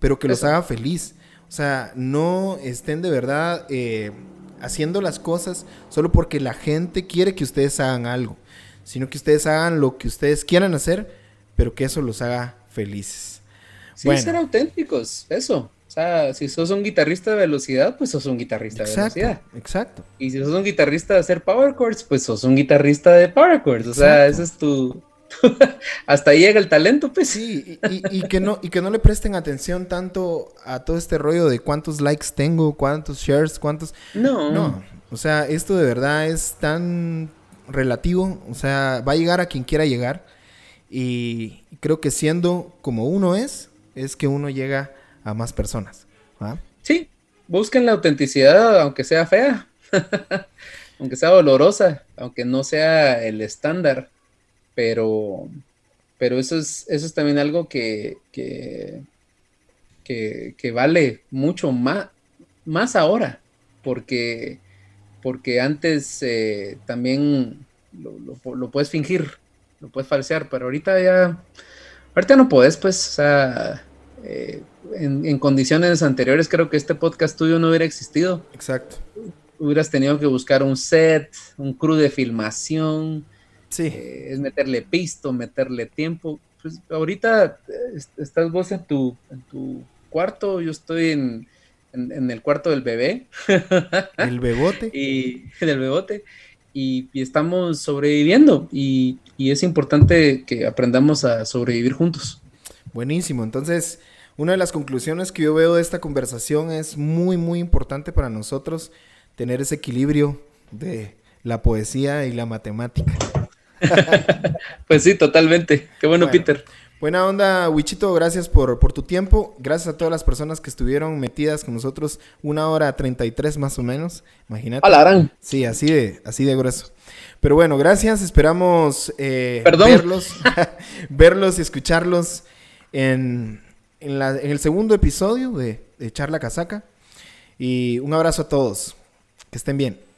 Pero que los haga feliz. O sea, no estén de verdad eh, haciendo las cosas solo porque la gente quiere que ustedes hagan algo. Sino que ustedes hagan lo que ustedes quieran hacer, pero que eso los haga felices. Sí, ser auténticos, eso. O sea, si sos un guitarrista de velocidad, pues sos un guitarrista de velocidad. Exacto. Y si sos un guitarrista de hacer power chords, pues sos un guitarrista de power chords. O sea, ese es tu, hasta ahí llega el talento, pues. Sí, y, que no, y que no le presten atención tanto a todo este rollo de cuántos likes tengo, cuántos shares, cuántos. No. No. O sea, esto de verdad es tan relativo. O sea, va a llegar a quien quiera llegar. Y creo que siendo como uno es, es que uno llega a más personas. Sí, busquen la autenticidad, aunque sea fea, aunque sea dolorosa, aunque no sea el estándar, pero, pero eso, es, eso es también algo que, que, que, vale mucho más, más ahora, porque, porque antes eh, también lo, lo puedes fingir, lo puedes falsear, pero ahorita ya, ahorita no puedes, pues, o sea, eh, en, condiciones anteriores creo que este podcast tuyo no hubiera existido. Exacto. Hubieras tenido que buscar un set, un crew de filmación. Sí. Eh, es meterle pisto, meterle tiempo. Pues ahorita eh, estás vos en tu, en tu cuarto, yo estoy en, el cuarto del bebé. El bebote. y del bebote y, estamos sobreviviendo y, es importante que aprendamos a sobrevivir juntos. Buenísimo, entonces una de las conclusiones que yo veo de esta conversación es muy, muy importante para nosotros tener ese equilibrio de la poesía y la matemática. pues sí, totalmente. Qué bueno, Peter. Buena onda, Wichito, gracias por, por, tu tiempo. Gracias a todas las personas que estuvieron metidas con nosotros una hora treinta y tres más o menos. Imagínate. Alarán. Sí, así de, así de grueso. Pero bueno, gracias. Esperamos eh, verlos, verlos y escucharlos en, en, el segundo episodio de, de Charla Casaca. Y un abrazo a todos. Que estén bien.